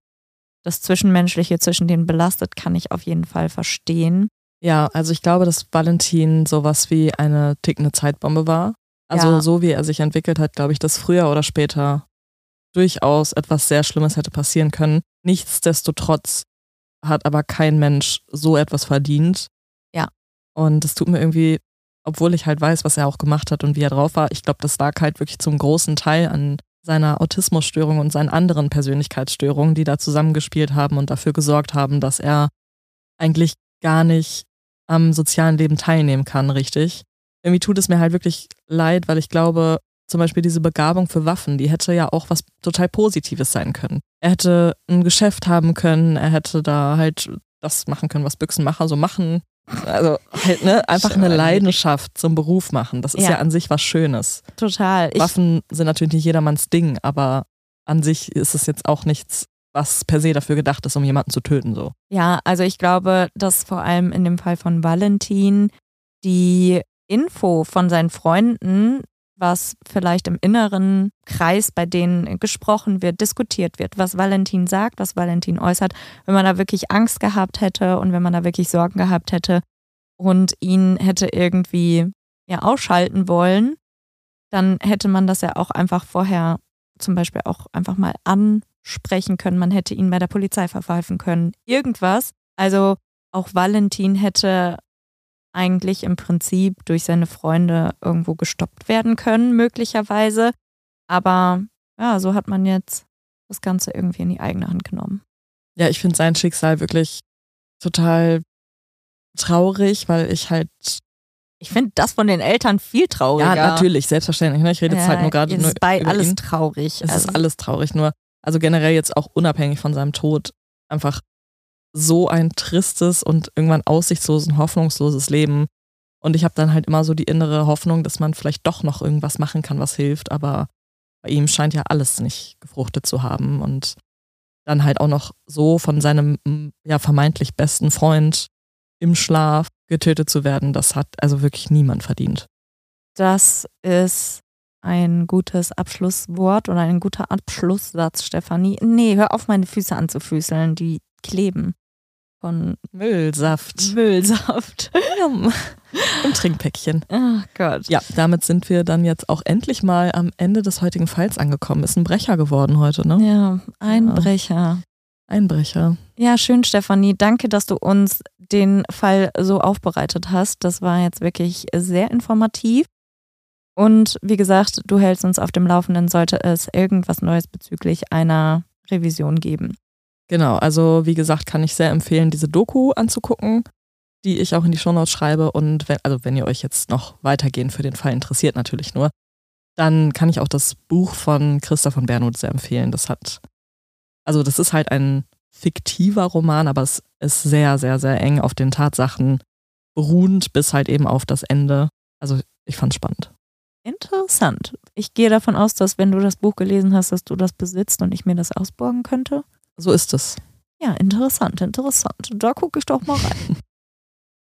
das Zwischenmenschliche zwischen denen belastet, kann ich auf jeden Fall verstehen. Ja, also ich glaube, dass Valentin sowas wie eine tickende Zeitbombe war. Also ja. so wie er sich entwickelt hat, glaube ich, dass früher oder später durchaus etwas sehr Schlimmes hätte passieren können. Nichtsdestotrotz hat aber kein Mensch so etwas verdient. Ja. Und es tut mir irgendwie, obwohl ich halt weiß, was er auch gemacht hat und wie er drauf war, ich glaube, das lag halt wirklich zum großen Teil an seiner Autismusstörung und seinen anderen Persönlichkeitsstörungen, die da zusammengespielt haben und dafür gesorgt haben, dass er eigentlich gar nicht am sozialen Leben teilnehmen kann, richtig. Irgendwie tut es mir halt wirklich leid, weil ich glaube, zum Beispiel diese Begabung für Waffen, die hätte ja auch was total Positives sein können. Er hätte ein Geschäft haben können, er hätte da halt das machen können, was Büchsenmacher so machen. Also halt, ne, einfach eine Leidenschaft zum Beruf machen. Das ist ja, Ja. an sich was Schönes. Total. Ich, Waffen sind natürlich nicht jedermanns Ding, aber an sich ist es jetzt auch nichts, was per se dafür gedacht ist, um jemanden zu töten. So. Ja, also ich glaube, dass vor allem in dem Fall von Valentin die Info von seinen Freunden, was vielleicht im inneren Kreis bei denen gesprochen wird, diskutiert wird, was Valentin sagt, was Valentin äußert, wenn man da wirklich Angst gehabt hätte und wenn man da wirklich Sorgen gehabt hätte und ihn hätte irgendwie ja ausschalten wollen, dann hätte man das ja auch einfach vorher zum Beispiel auch einfach mal ansprechen können. Man hätte ihn bei der Polizei verpfeifen können. Irgendwas. Also auch Valentin hätte eigentlich im Prinzip durch seine Freunde irgendwo gestoppt werden können, möglicherweise. Aber ja, so hat man jetzt das Ganze irgendwie in die eigene Hand genommen. Ja, ich finde sein Schicksal wirklich total traurig, weil ich halt, Ich finde das von den Eltern viel trauriger. ja, natürlich, selbstverständlich. Ne? Ich rede jetzt halt nur gerade es nur ist bei über alles ihn. traurig. Es Also, ist alles traurig, nur, also generell jetzt auch unabhängig von seinem Tod, einfach so ein tristes und irgendwann aussichtsloses und hoffnungsloses Leben. Und ich habe dann halt immer so die innere Hoffnung, dass man vielleicht doch noch irgendwas machen kann, was hilft, aber bei ihm scheint ja alles nicht gefruchtet zu haben und dann halt auch noch so von seinem ja vermeintlich besten Freund im Schlaf getötet zu werden, das hat also wirklich niemand verdient. Das ist ein gutes Abschlusswort oder ein guter Abschlusssatz, Stefanie. Nee, hör auf, meine Füße anzufüßeln. Die kleben von Müllsaft Müllsaft. Im Trinkpäckchen. Oh Gott. Ja, damit sind wir dann jetzt auch endlich mal am Ende des heutigen Falls angekommen. Ist ein Brecher geworden heute, ne? Ja, Einbrecher. Einbrecher. Ja, schön, Stefanie. Danke, dass du uns den Fall so aufbereitet hast. Das war jetzt wirklich sehr informativ. Und wie gesagt, du hältst uns auf dem Laufenden, sollte es irgendwas Neues bezüglich einer Revision geben. Genau, also wie gesagt, kann ich sehr empfehlen, diese Doku anzugucken, die ich auch in die Shownotes schreibe. Und wenn, also wenn ihr euch jetzt noch weitergehend für den Fall interessiert, natürlich nur, dann kann ich auch das Buch von Christa von Bernhard sehr empfehlen. Das hat, also das ist halt ein fiktiver Roman, aber es ist sehr, sehr, sehr eng auf den Tatsachen beruhend bis halt eben auf das Ende. Also ich fand's spannend. Interessant. Ich gehe davon aus, dass wenn du das Buch gelesen hast, dass du das besitzt und ich mir das ausborgen könnte. So ist es. Ja, interessant, interessant. Da gucke ich doch mal rein.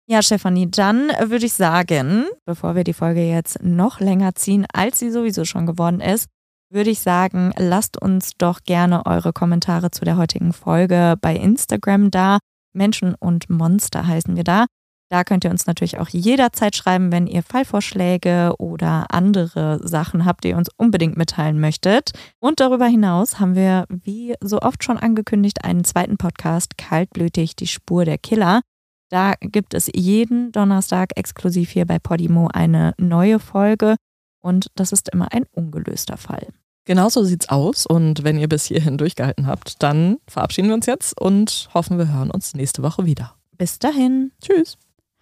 Ja, Stefanie, dann würde ich sagen, bevor wir die Folge jetzt noch länger ziehen, als sie sowieso schon geworden ist, würde ich sagen, lasst uns doch gerne eure Kommentare zu der heutigen Folge bei Instagram da. Menschen und Monster heißen wir da. Da könnt ihr uns natürlich auch jederzeit schreiben, wenn ihr Fallvorschläge oder andere Sachen habt, die ihr uns unbedingt mitteilen möchtet. Und darüber hinaus haben wir, wie so oft schon angekündigt, einen zweiten Podcast, Kaltblütig, die Spur der Killer. Da gibt es jeden Donnerstag exklusiv hier bei Podimo eine neue Folge und das ist immer ein ungelöster Fall. Genau so sieht's aus. Und wenn ihr bis hierhin durchgehalten habt, dann verabschieden wir uns jetzt und hoffen, wir hören uns nächste Woche wieder. Bis dahin. Tschüss.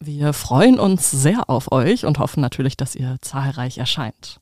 Wir freuen uns sehr auf euch und hoffen natürlich, dass ihr zahlreich erscheint.